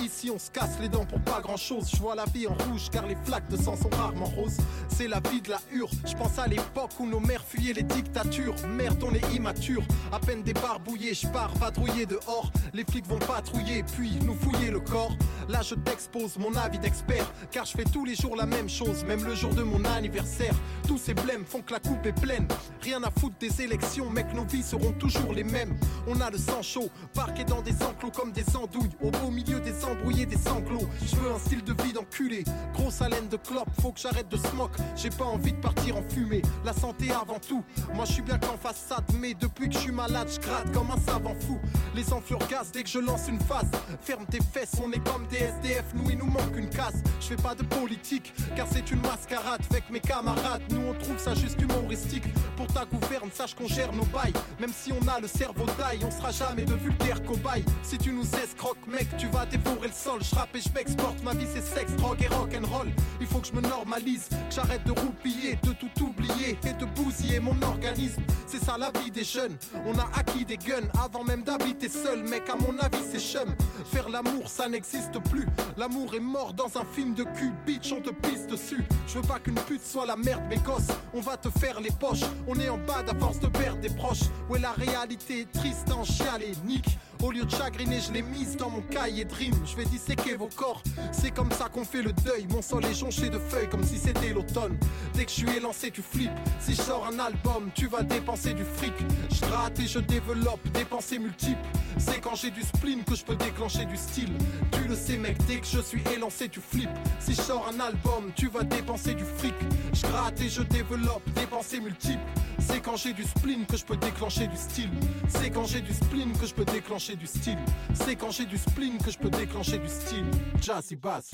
Ici on se casse les dents pour pas grand chose Je vois la vie en rouge car les flaques de sang sont rarement roses. C'est la vie de la hure. Je pense à l'époque où nos mères fuyaient les dictatures. Merde on est immature. À peine débarbouillé je pars vadrouiller dehors. Les flics vont patrouiller puis nous fouiller le corps. Là je t'expose mon avis d'expert Car je fais tous les jours la même chose Même le jour de mon anniversaire. Tous ces blèmes font que la coupe est pleine. Rien à foutre des élections Mec nos vies seront toujours les mêmes. On a le sang chaud Parqué dans des enclos comme des andouilles Au beau milieu des embrouillés des sanglots. Je veux un style de vie d'enculé. Grosse haleine de clope Faut que j'arrête de smoke. J'ai pas envie de partir en fumée. La santé avant tout. Moi je suis bien qu'en façade Mais depuis que je suis malade je gratte comme un savant fou. Les enflures gaz dès que je lance une phase. Ferme tes fesses On est comme des SDF Nous il nous manque une casse Je fais pas de politique Car c'est une mascarade. Avec mes camarades Nous on trouve ça juste humoristique. Pour ta gouverne sache qu'on gère nos bails. Même si on a le cerveau taille On sera jamais de vulgaires cobayes. Si tu nous escroques mec tu vas dévorer le sol Je et je m'exporte. Ma vie c'est sexe, drogue et rock'n'roll. Il faut que je me normalise Que j'arrête de roupiller De tout oublier Et de bousiller mon organisme. C'est ça la vie des jeunes. On a acquis des guns Avant même d'habiter seul. Mec à mon avis c'est chum. Faire l'amour ça n'existe plus. L'amour est mort dans un film de cul Bitch on te pisse dessus. Je veux pas qu'une pute soit la merde mes gosses. On va te faire les poches. On est en bas à force de perdre des proches. Ouais la réalité triste en chialer Nick Au lieu de chagriner, je l'ai mise dans mon cahier de rime. Je vais disséquer vos corps. C'est comme ça qu'on fait le deuil. Mon sol est jonché de feuilles comme si c'était l'automne. Dès que je suis élancé, tu flippes. Si je sors un album, tu vas dépenser du fric. Je gratte et je développe des pensées multiples. C'est quand j'ai du spleen que je peux déclencher du style. Tu le sais, mec, dès que je suis élancé, tu flippes. Si je sors un album, tu vas dépenser du fric. Je gratte et je développe des pensées multiples. C'est quand j'ai du spleen que je peux déclencher du style. C'est quand j'ai du spleen que je peux déclencher du style. C'est quand j'ai du spleen que je peux déclencher du style. Jazzy bass.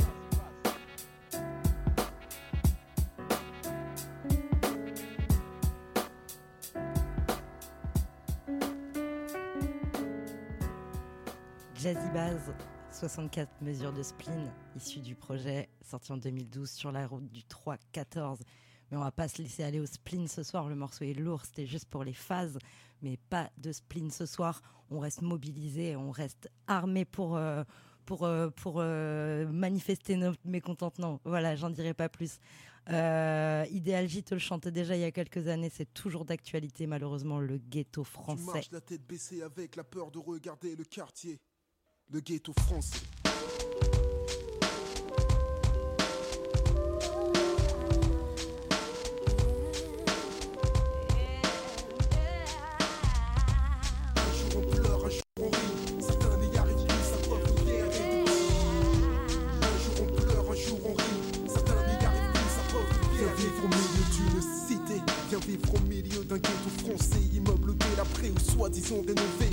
Jazzy Baz, 64 mesures de spleen, issues du projet sorti en 2012 sur la route du 3-14. Mais on va pas se laisser aller au spleen ce soir, le morceau est lourd, c'était juste pour les phases, mais pas de spleen ce soir. On reste mobilisé, on reste armé pour, euh, pour, euh, pour euh, manifester notre mécontentement. Voilà, j'en dirai pas plus. Euh, Idéal J te le chantait déjà il y a quelques années, c'est toujours d'actualité malheureusement, le ghetto Tu français. marches la tête baissée avec la peur de regarder le quartier. Le ghetto français. Vivre au milieu d'un ghetto français. Immeuble délabré ou soi-disant rénové.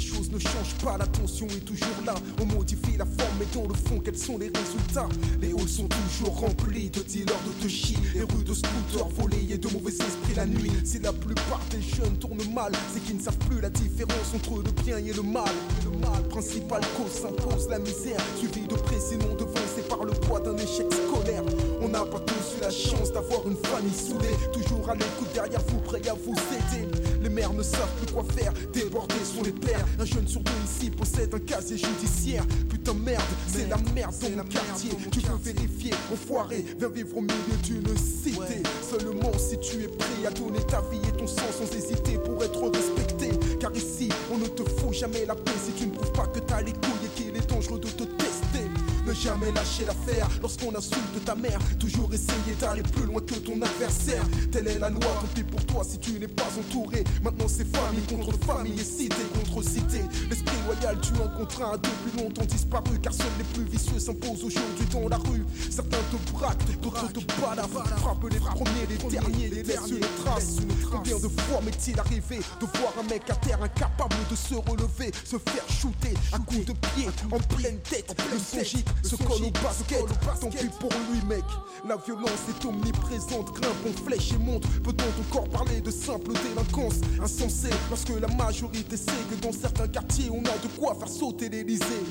Les choses ne changent pas, la tension est toujours là. On modifie la forme, mais dans le fond, quels sont les résultats? Les halls sont toujours remplis de dealers de touchy, les rues de scooters volés et de mauvais esprits la nuit. Si la plupart des jeunes tournent mal, c'est qu'ils ne savent plus la différence entre le bien et le mal. Le mal principal cause s'impose la misère, suivi de près, sinon devancé par le poids d'un échec scolaire. On n'a pas tous eu la chance d'avoir une famille soudée, toujours à l'écoute derrière vous, prêt à vous aider. Les mères ne savent plus quoi faire, débordés sont les pères. Un jeune sur deux ici possède un casier judiciaire. Putain merde, c'est la merde dans mon quartier. Tu veux vérifier, enfoiré, viens vivre au milieu d'une cité. Seulement si tu es prêt à donner ta vie et ton sang sans hésiter pour être respecté. Car ici, on ne te fout jamais la paix si tu ne prouves pas que t'as les couilles et qu'il est dangereux de te tester. Jamais lâcher l'affaire lorsqu'on insulte ta mère. Toujours essayer d'aller plus loin que ton adversaire. Telle est la loi, tant pis pour toi si tu n'es pas entouré. Maintenant c'est famille contre famille et cité contre cité. L'esprit loyal tu en contre un depuis longtemps disparu. Car seuls les plus vicieux s'imposent aujourd'hui dans la rue. Certains te braquent, d'autres te balavent. Frappent les premiers, les derniers, les laissent une trace. Combien de fois m'est-il arrivé de voir un mec à terre incapable de se relever, se faire shooter à coups de pied en pleine tête. Le son se colle au basket. Tant pis pour lui, mec. La violence est omniprésente, grimpe en flèche et monte. Peut-on encore parler de simple délinquance? Insensée lorsque la majorité sait que dans certains quartiers on a de quoi faire sauter l'Elysée?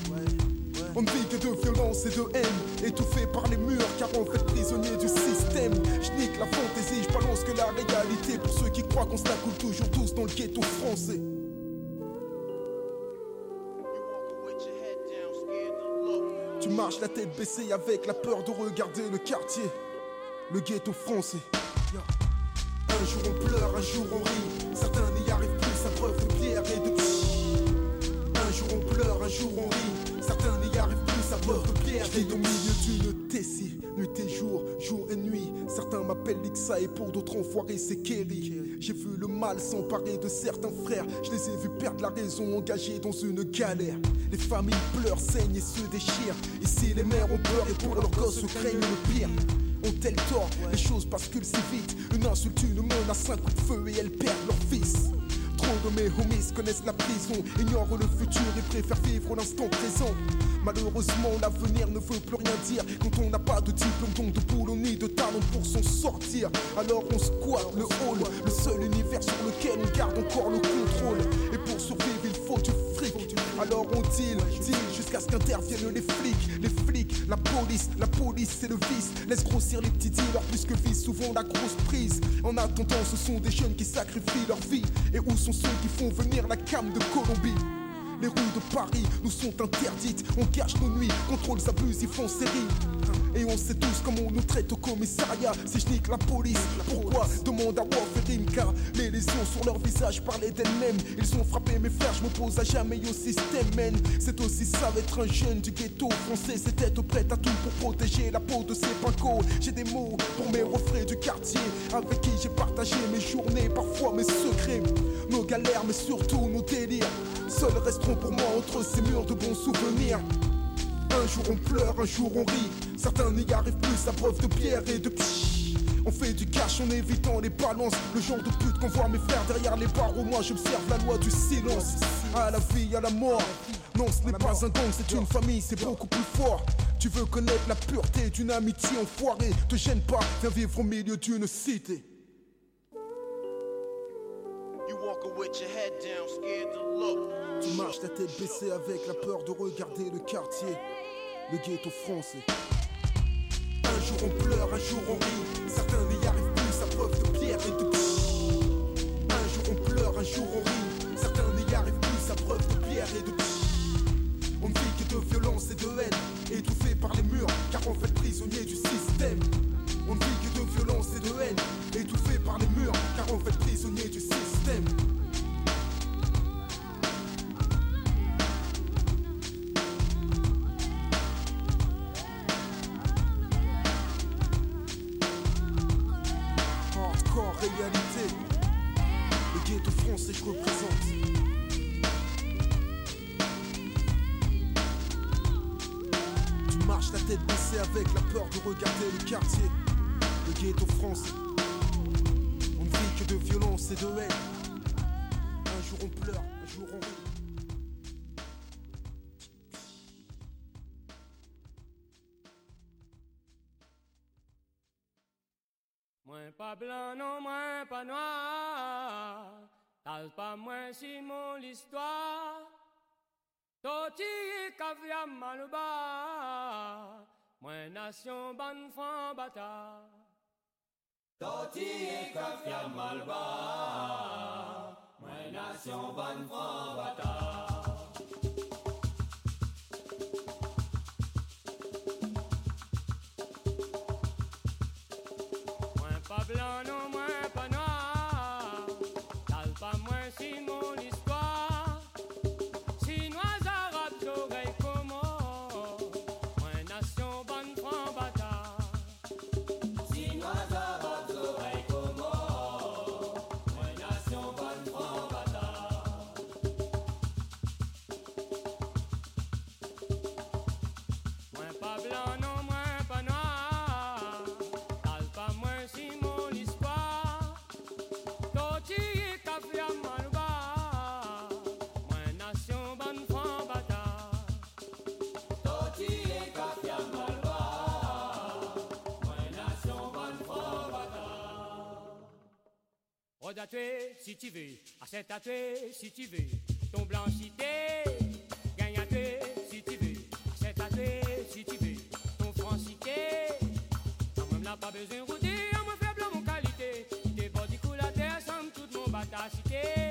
On ne vit que de violence et de haine, étouffé par les murs, car on fait prisonnier du système. Je nique la fantaisie, je balance que la réalité pour ceux qui croient qu'on se la coule toujours tous dans le ghetto français. Tu marches la tête baissée avec la peur de regarder le quartier, le ghetto français. Un jour on pleure, un jour on rit, certains n'y arrivent plus, ça preuve de pierre et de Un jour on pleure, un jour on rit, certains n'y arrivent plus, ça preuve de pierre et de au milieu d'une tessie, nuit et jour, jour et nuit. Certains m'appellent Lixa et pour d'autres enfoirés c'est Kerry. J'ai vu le mal s'emparer de certains frères, je les ai vus perdre la raison, engagés dans une galère. Les familles pleurent, saignent et se déchirent. Ici les mères ont peur et pour leurs gosses craignent le pire. Ont-elles tort? Les choses basculent si vite. Une insulte, une menace, un coup de feu et elles perdent leur fils. Trop de mes homies connaissent la prison, ignorent le futur et préfèrent vivre l'instant présent. Malheureusement, l'avenir ne veut plus rien dire quand on n'a pas de diplôme, donc de boulot ni de talent pour s'en sortir. Alors on squatte le hall, le seul univers sur lequel on garde encore le contrôle. Et pour survivre, il faut du. Alors on deal, deal jusqu'à ce qu'interviennent les flics. Les flics, la police, la police c'est le vice. Laisse grossir les petits dealers plus que vice, souvent la grosse prise. En attendant, ce sont des jeunes qui sacrifient leur vie. Et où sont ceux qui font venir la cam de Colombie? Les rues de Paris nous sont interdites. On cache nos nuits, contrôle abusifs en série. Et on sait tous comment on nous traite au commissariat. Si je nique la police, pourquoi Demande à Wolf et Rimka. Les lésions sur leur visage parlaient d'elles-mêmes. Ils ont frappé mes frères, je m'oppose à jamais au système, man. C'est aussi ça d'être un jeune du ghetto français. C'était être prêt à tout pour protéger la peau de ces pincos. J'ai des mots pour mes refrains du quartier. Avec qui j'ai partagé mes journées, parfois mes secrets. Nos galères, mais surtout nos délires. Seuls resteront pour moi entre ces murs de bons souvenirs. Un jour on pleure, un jour on rit. Certains n'y arrivent plus à preuve de pierre et de pchit. On fait du cash en évitant les balances. Le genre de pute qu'on voit mes frères derrière les barreaux. Moi j'observe la loi du silence. À la vie, à la mort. Non, ce n'est pas un gang, c'est une famille, c'est beaucoup plus fort. Tu veux connaître la pureté d'une amitié enfoirée. Te gêne pas, viens vivre au milieu d'une cité. You walking with your head down, scared to look. Tu marches la tête baissée avec la peur de regarder le quartier, le ghetto français. Un jour on pleure, un jour on rit. Certains n'y arrivent plus à preuve de pierre et de pchit. Un jour on pleure, un jour on rit. Certains n'y arrivent plus à preuve de pierre et de pchit. On ne vit que de violence et de haine, étouffés par les murs, car on fait prisonnier du système. Je représente. Tu marches la tête baissée avec la peur de regarder le quartier, le ghetto français. On ne vit que de violence et de haine. Un jour on pleure, un jour on rit. Moins pas blanc, non, moins pas noir. Tal pa mwen si mon l'histoire. Toti kavya malouba Mwen nasyon ban fan bata Toti kavya malouba Mwen nasyon ban fan bata Si tu veux, à tuer si tu veux. Ton blanchité, gagne à tuer si tu veux, à tuer si tu veux. Ton francité, quand même là pas besoin de rouler, à moi faible mon qualité. T'es pas du coup la terre, somme toute mon batacité. Quand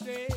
Gracias.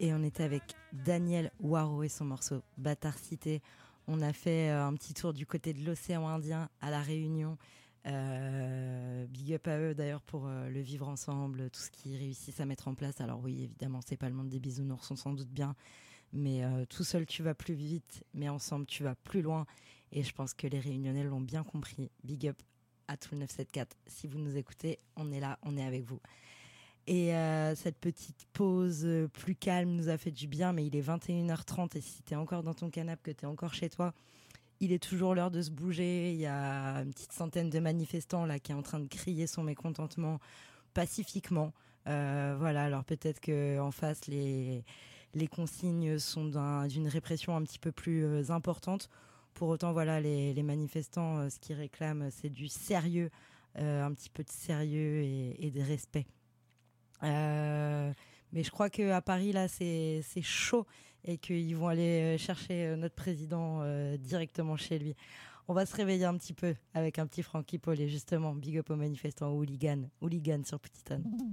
et on était avec Daniel Waro et son morceau Bâtard Cité. On a fait euh, un petit tour du côté de l'océan Indien à La Réunion. Euh, big up à eux d'ailleurs pour euh, le vivre ensemble, tout ce qu'ils réussissent à mettre en place. Alors oui, évidemment, c'est pas le monde des bisounours, on s'en doute bien. Mais tout seul, tu vas plus vite, mais ensemble, tu vas plus loin. Et je pense que les réunionnais l'ont bien compris. Big up à tout le 974. Si vous nous écoutez, on est là, on est avec vous. Et euh, cette petite pause euh, plus calme nous a fait du bien, mais il est 21h30 et si tu es encore dans ton canapé, que tu es encore chez toi, il est toujours l'heure de se bouger. Il y a une petite centaine de manifestants là qui est en train de crier son mécontentement pacifiquement. Euh, voilà, alors peut-être que en face les les consignes sont d'un- d'une répression un petit peu plus importante. Pour autant, voilà, les, les manifestants, ce qu'ils réclament, c'est du sérieux, un petit peu de sérieux et de respect. Euh, mais je crois qu'à Paris, là, c'est chaud et qu'ils vont aller euh, chercher euh, notre président directement chez lui. On va se réveiller un petit peu avec un petit Frankie Paul et justement, big up aux manifestants hooligan, hooligan sur Petitone. Hooligans,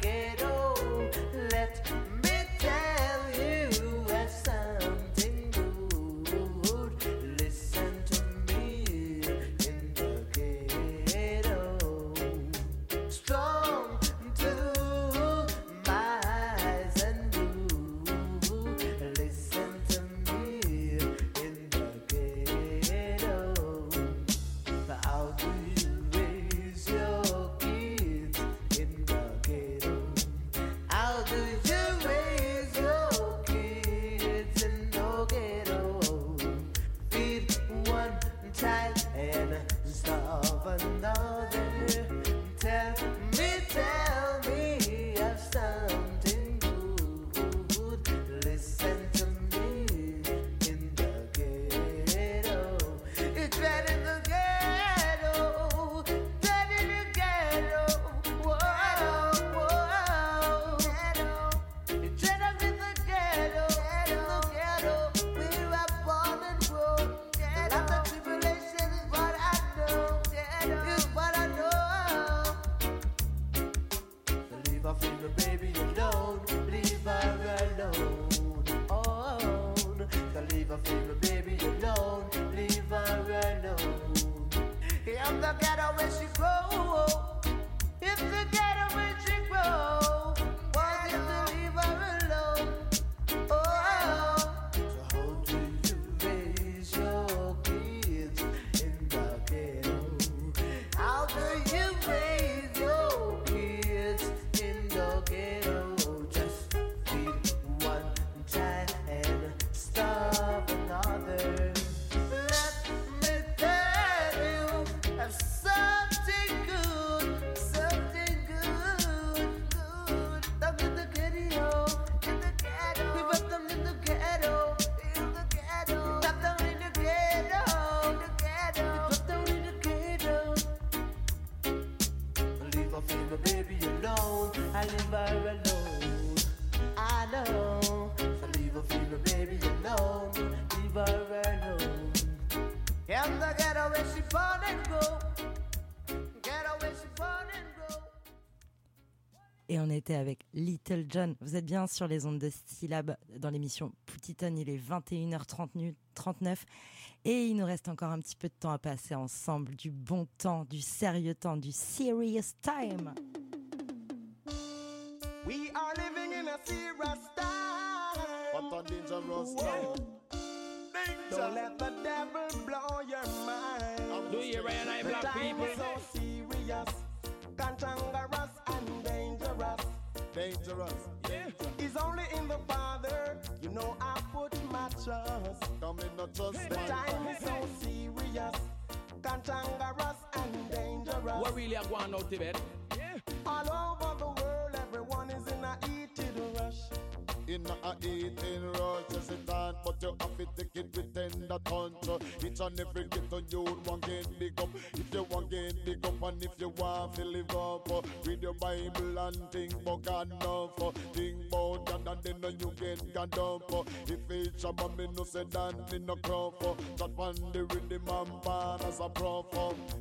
forget Avec Little John. Vous êtes bien sur les ondes de Stylab dans l'émission Poutiton. Il est 21h39 et il nous reste encore un petit peu de temps à passer ensemble. Du bon temps, du sérieux temps, du serious time. We are living in a serious time. A dangerous time. Don't let the devil blow your mind. Do you The black people? so serious, cantankerous and dangerous. Dangerous. It's only in the Father, you know I put my trust. Come in, not trust The time is so serious, cantankerous and dangerous. What really are going out to bed? All over the In a eating rush, yes it on, but you have to take it with tender touch. Each and every ghetto you want get big up. If you want get big up and if you want to live up, read your Bible and think about God enough. Think about God and then you get God up. If it's a man, me no say that me no crop. uh. Chat on the rhythm and born as a prof.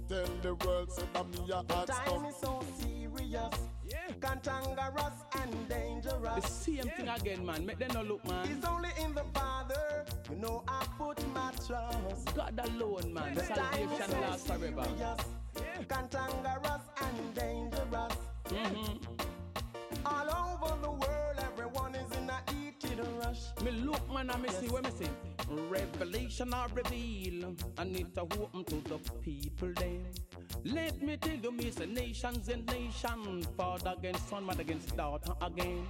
Tell the world say that me a hot time is so serious, cantankerous and dangerous. The same thing again, man. Make them no look, man. It's only in the Father, you know I put my trust. God alone, man. The Salvation lasts forever. serious, cantankerous and dangerous. Mm-hmm. All over the world, Me look, man, and me see what me see. Revelation I reveal, and it a open to the people them. Let me tell you, me say nations and nation, father against son, mother against daughter again.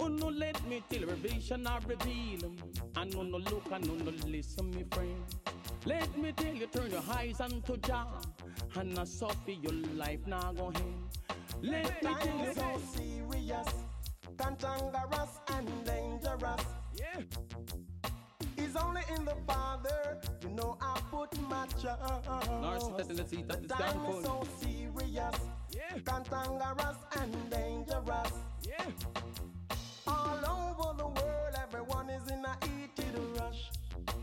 Oh no, let me tell you, revelation I reveal, and no no look and no no listen, me friend. Let me tell you, turn your eyes unto Jah, and not suffer your life now go hen. Let me tell you, so serious, cantankerous and dangerous. Yeah. It's only in the Father, you know I put my trust. In the seat that The time is so serious, Yeah. cantankerous and dangerous. Yeah. All over the world, everyone is in a heated rush.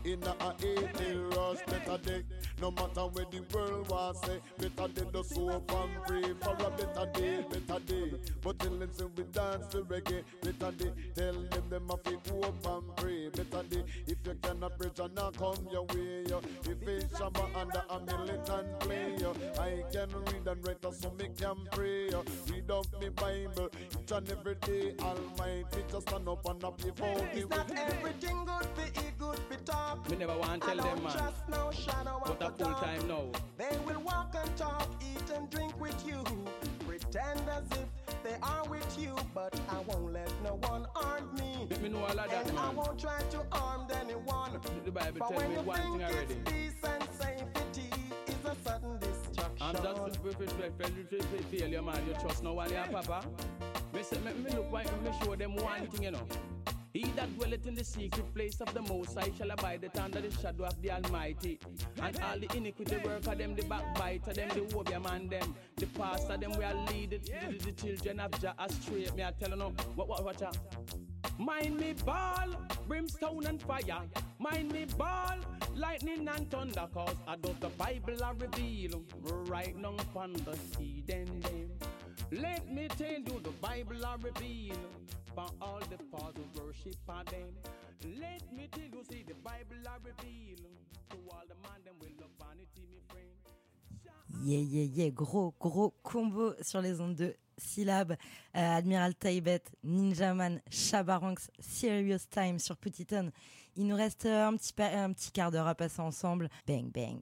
In a eating rush, better day. No matter where the world was say, better day the soap and free for a better day, better day. But till them say we dance to reggae, better day. Tell them them have to hope and pray, better day. If you cannot preach and not come your way, yo. If it's Shabba under a militant play, yo. I can read and write so me can pray, yo. Read up me Bible each and every day. Almighty just stand up and up before me. It's not everything good for eat, good for talk. Me never want to I tell them, don't man. trust no shadow But a a full time now. They will walk and talk, eat and drink with you, pretend as if they are with you, but I won't let no one harm me. Me know all of that, and I won't try to harm anyone. The Bible But tell when me you one thing already. peace and safety is a sudden destruction. I'm just disrespect failure, man. You trust no one, yeah, Papa. Me, me, me look me show them one thing, you know. He that dwelleth in the secret place of the Most High shall abide under the shadow of the Almighty. And all the iniquity work of them, the backbiter them, the obeah man them, the pastor them, we are lead the, the, children of Jah astray. Me I tell you no, what what what ya? Mind me ball, brimstone and fire. Mind me ball, lightning and thunder. Cause I does the Bible I reveal. Right now upon the hidden them. Let me tell you the Bible I reveal. For all the false worship of them. Let me tell you, see the Bible I reveal. To all the man them will love vanity, me friend. Yeah, yeah, yeah, gros, gros combo sur les ondes de syllabes. Euh, Admiral Taibet, Ninjaman, Shabaranks, Serious Time sur Petiton. Il nous reste un petit, un petit quart d'heure à passer ensemble. Bang, bang.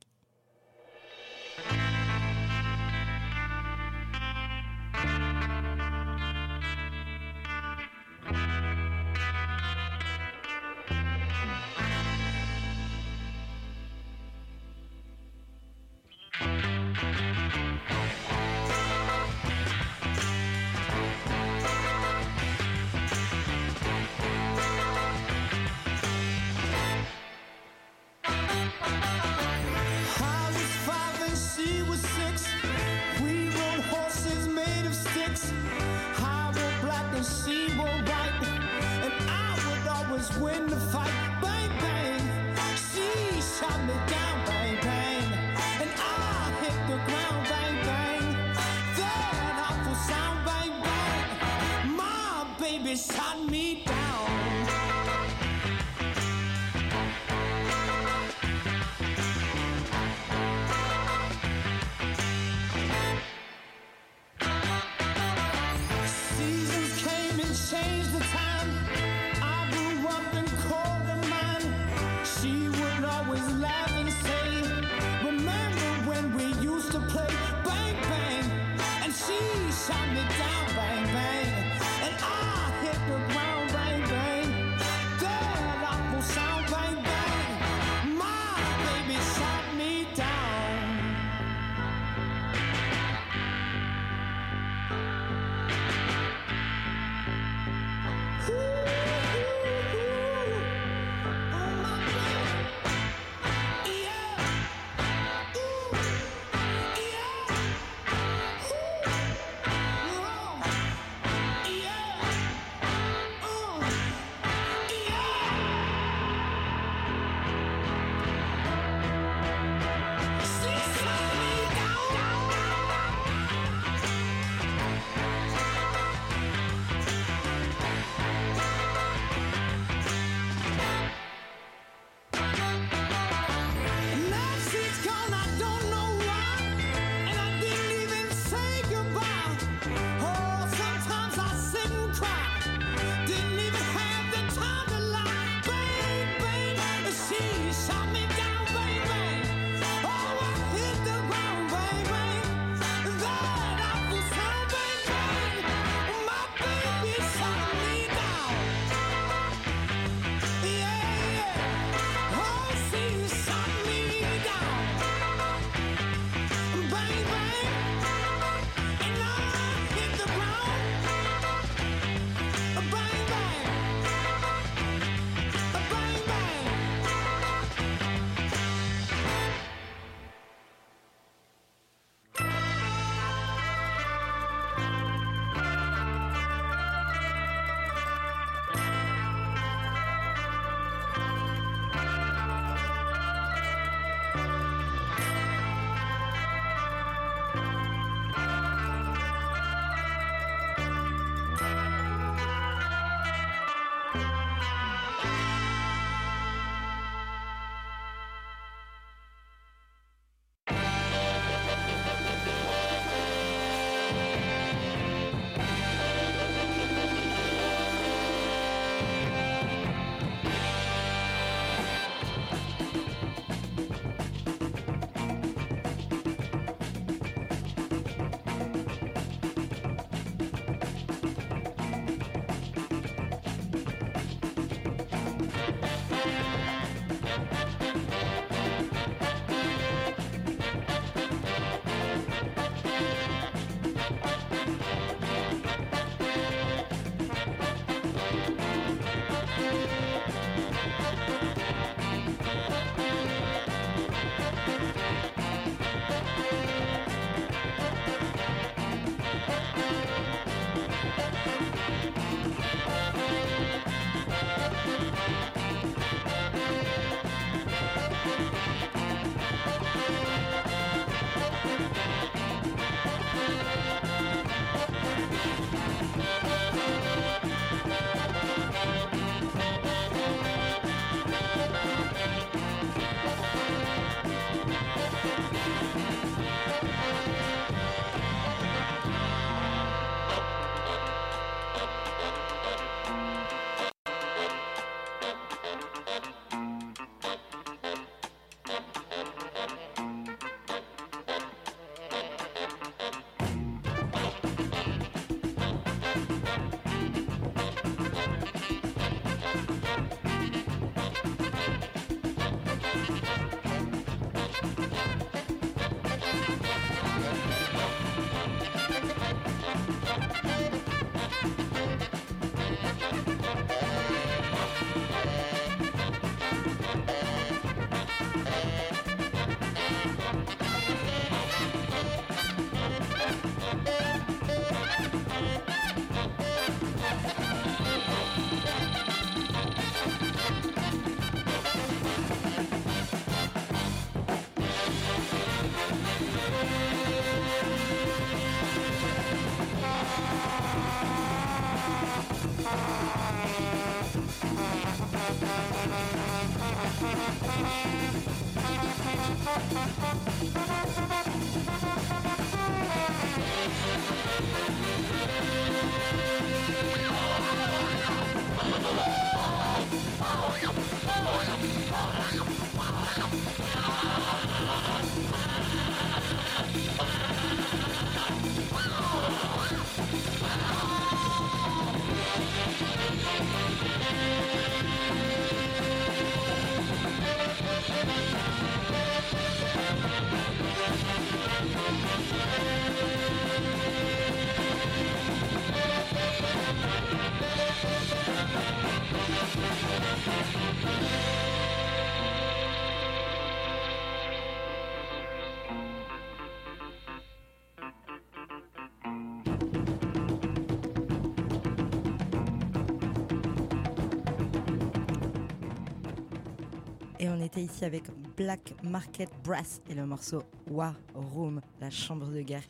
Ici avec Black Market Brass et le morceau War Room, la chambre de guerre.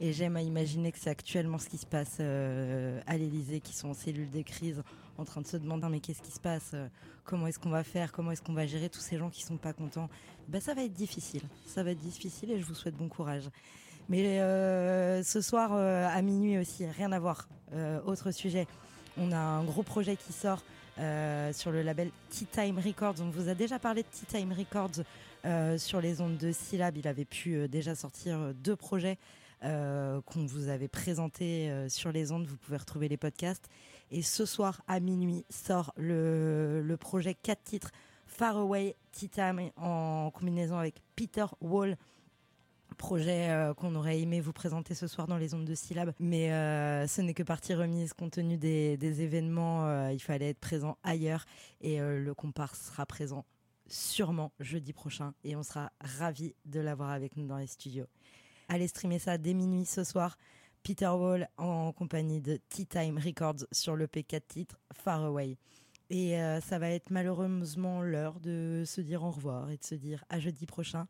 Et j'aime à imaginer que c'est actuellement ce qui se passe euh, à l'Elysée, qui sont en cellule de crise, en train de se demander mais qu'est-ce qui se passe, euh, comment est-ce qu'on va faire, comment est-ce qu'on va gérer tous ces gens qui sont pas contents. Ben, ça va être difficile, ça va être difficile et je vous souhaite bon courage. Mais euh, ce soir à minuit aussi, rien à voir. Autre sujet, on a un gros projet qui sort euh, sur le label Tea Time Records. On vous a déjà parlé de Tea Time Records euh, sur les ondes de Syllab. Il avait pu euh, déjà sortir deux projets qu'on vous avait présentés sur les ondes. Vous pouvez retrouver les podcasts. Et ce soir à minuit sort le, le projet 4 titres Far Away Tea Time en combinaison avec Peter Wall projet euh, qu'on aurait aimé vous présenter ce soir dans les ondes de syllabes. Mais euh, ce n'est que partie remise compte tenu des, événements. euh, il fallait être présent ailleurs et le comparse sera présent sûrement jeudi prochain et on sera ravis de l'avoir avec nous dans les studios. Allez streamer ça dès minuit ce soir. Peter Wall en compagnie de Tea Time Records sur le P4 titre Far Away. Et ça va être malheureusement l'heure de se dire au revoir et de se dire à jeudi prochain.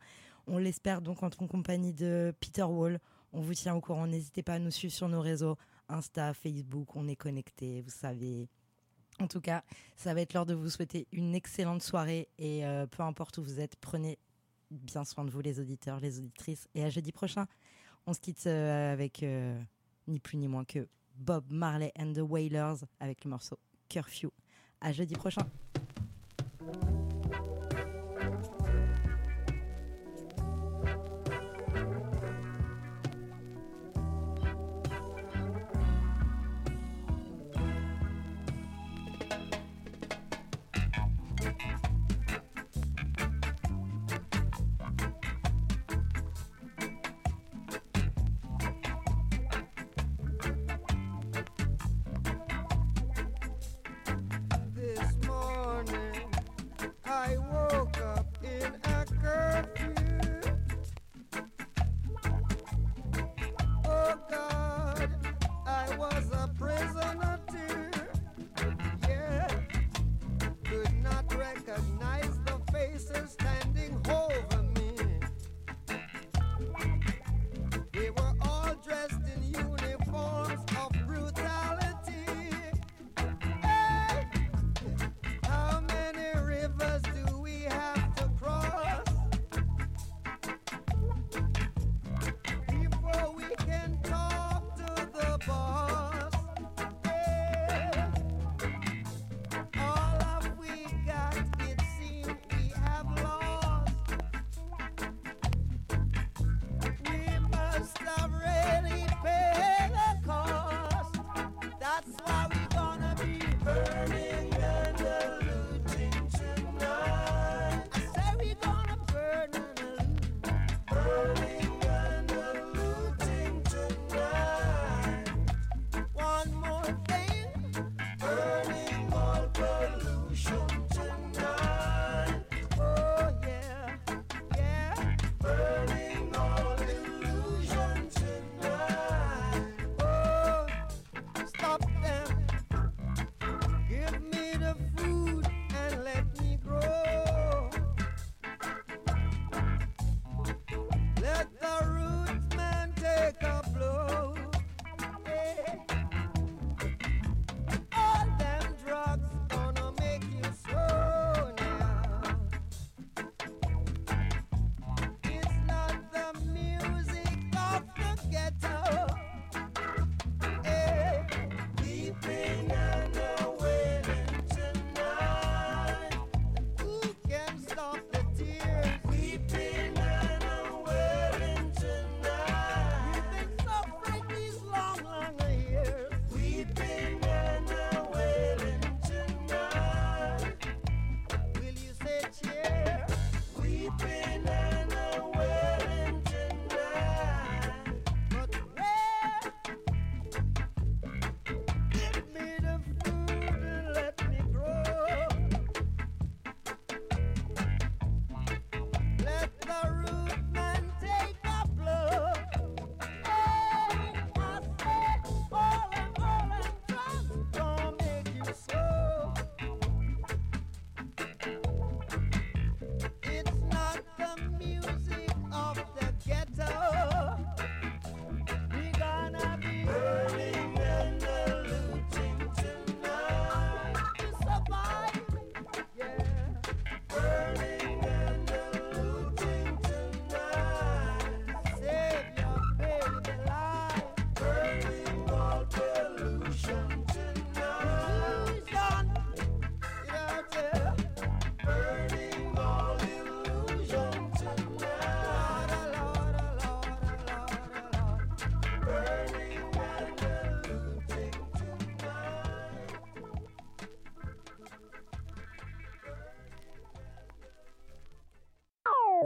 On l'espère donc en compagnie de Peter Wall. On vous tient au courant. N'hésitez pas à nous suivre sur nos réseaux Insta, Facebook. On est connectés, vous savez. En tout cas, ça va être l'heure de vous souhaiter une excellente soirée et euh, peu importe où vous êtes, prenez bien soin de vous, les auditeurs, les auditrices. Et à jeudi prochain, on se quitte euh, avec euh, ni plus ni moins que Bob Marley and the Wailers avec le morceau Curfew. À jeudi prochain.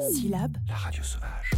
Syllabe. La radio sauvage.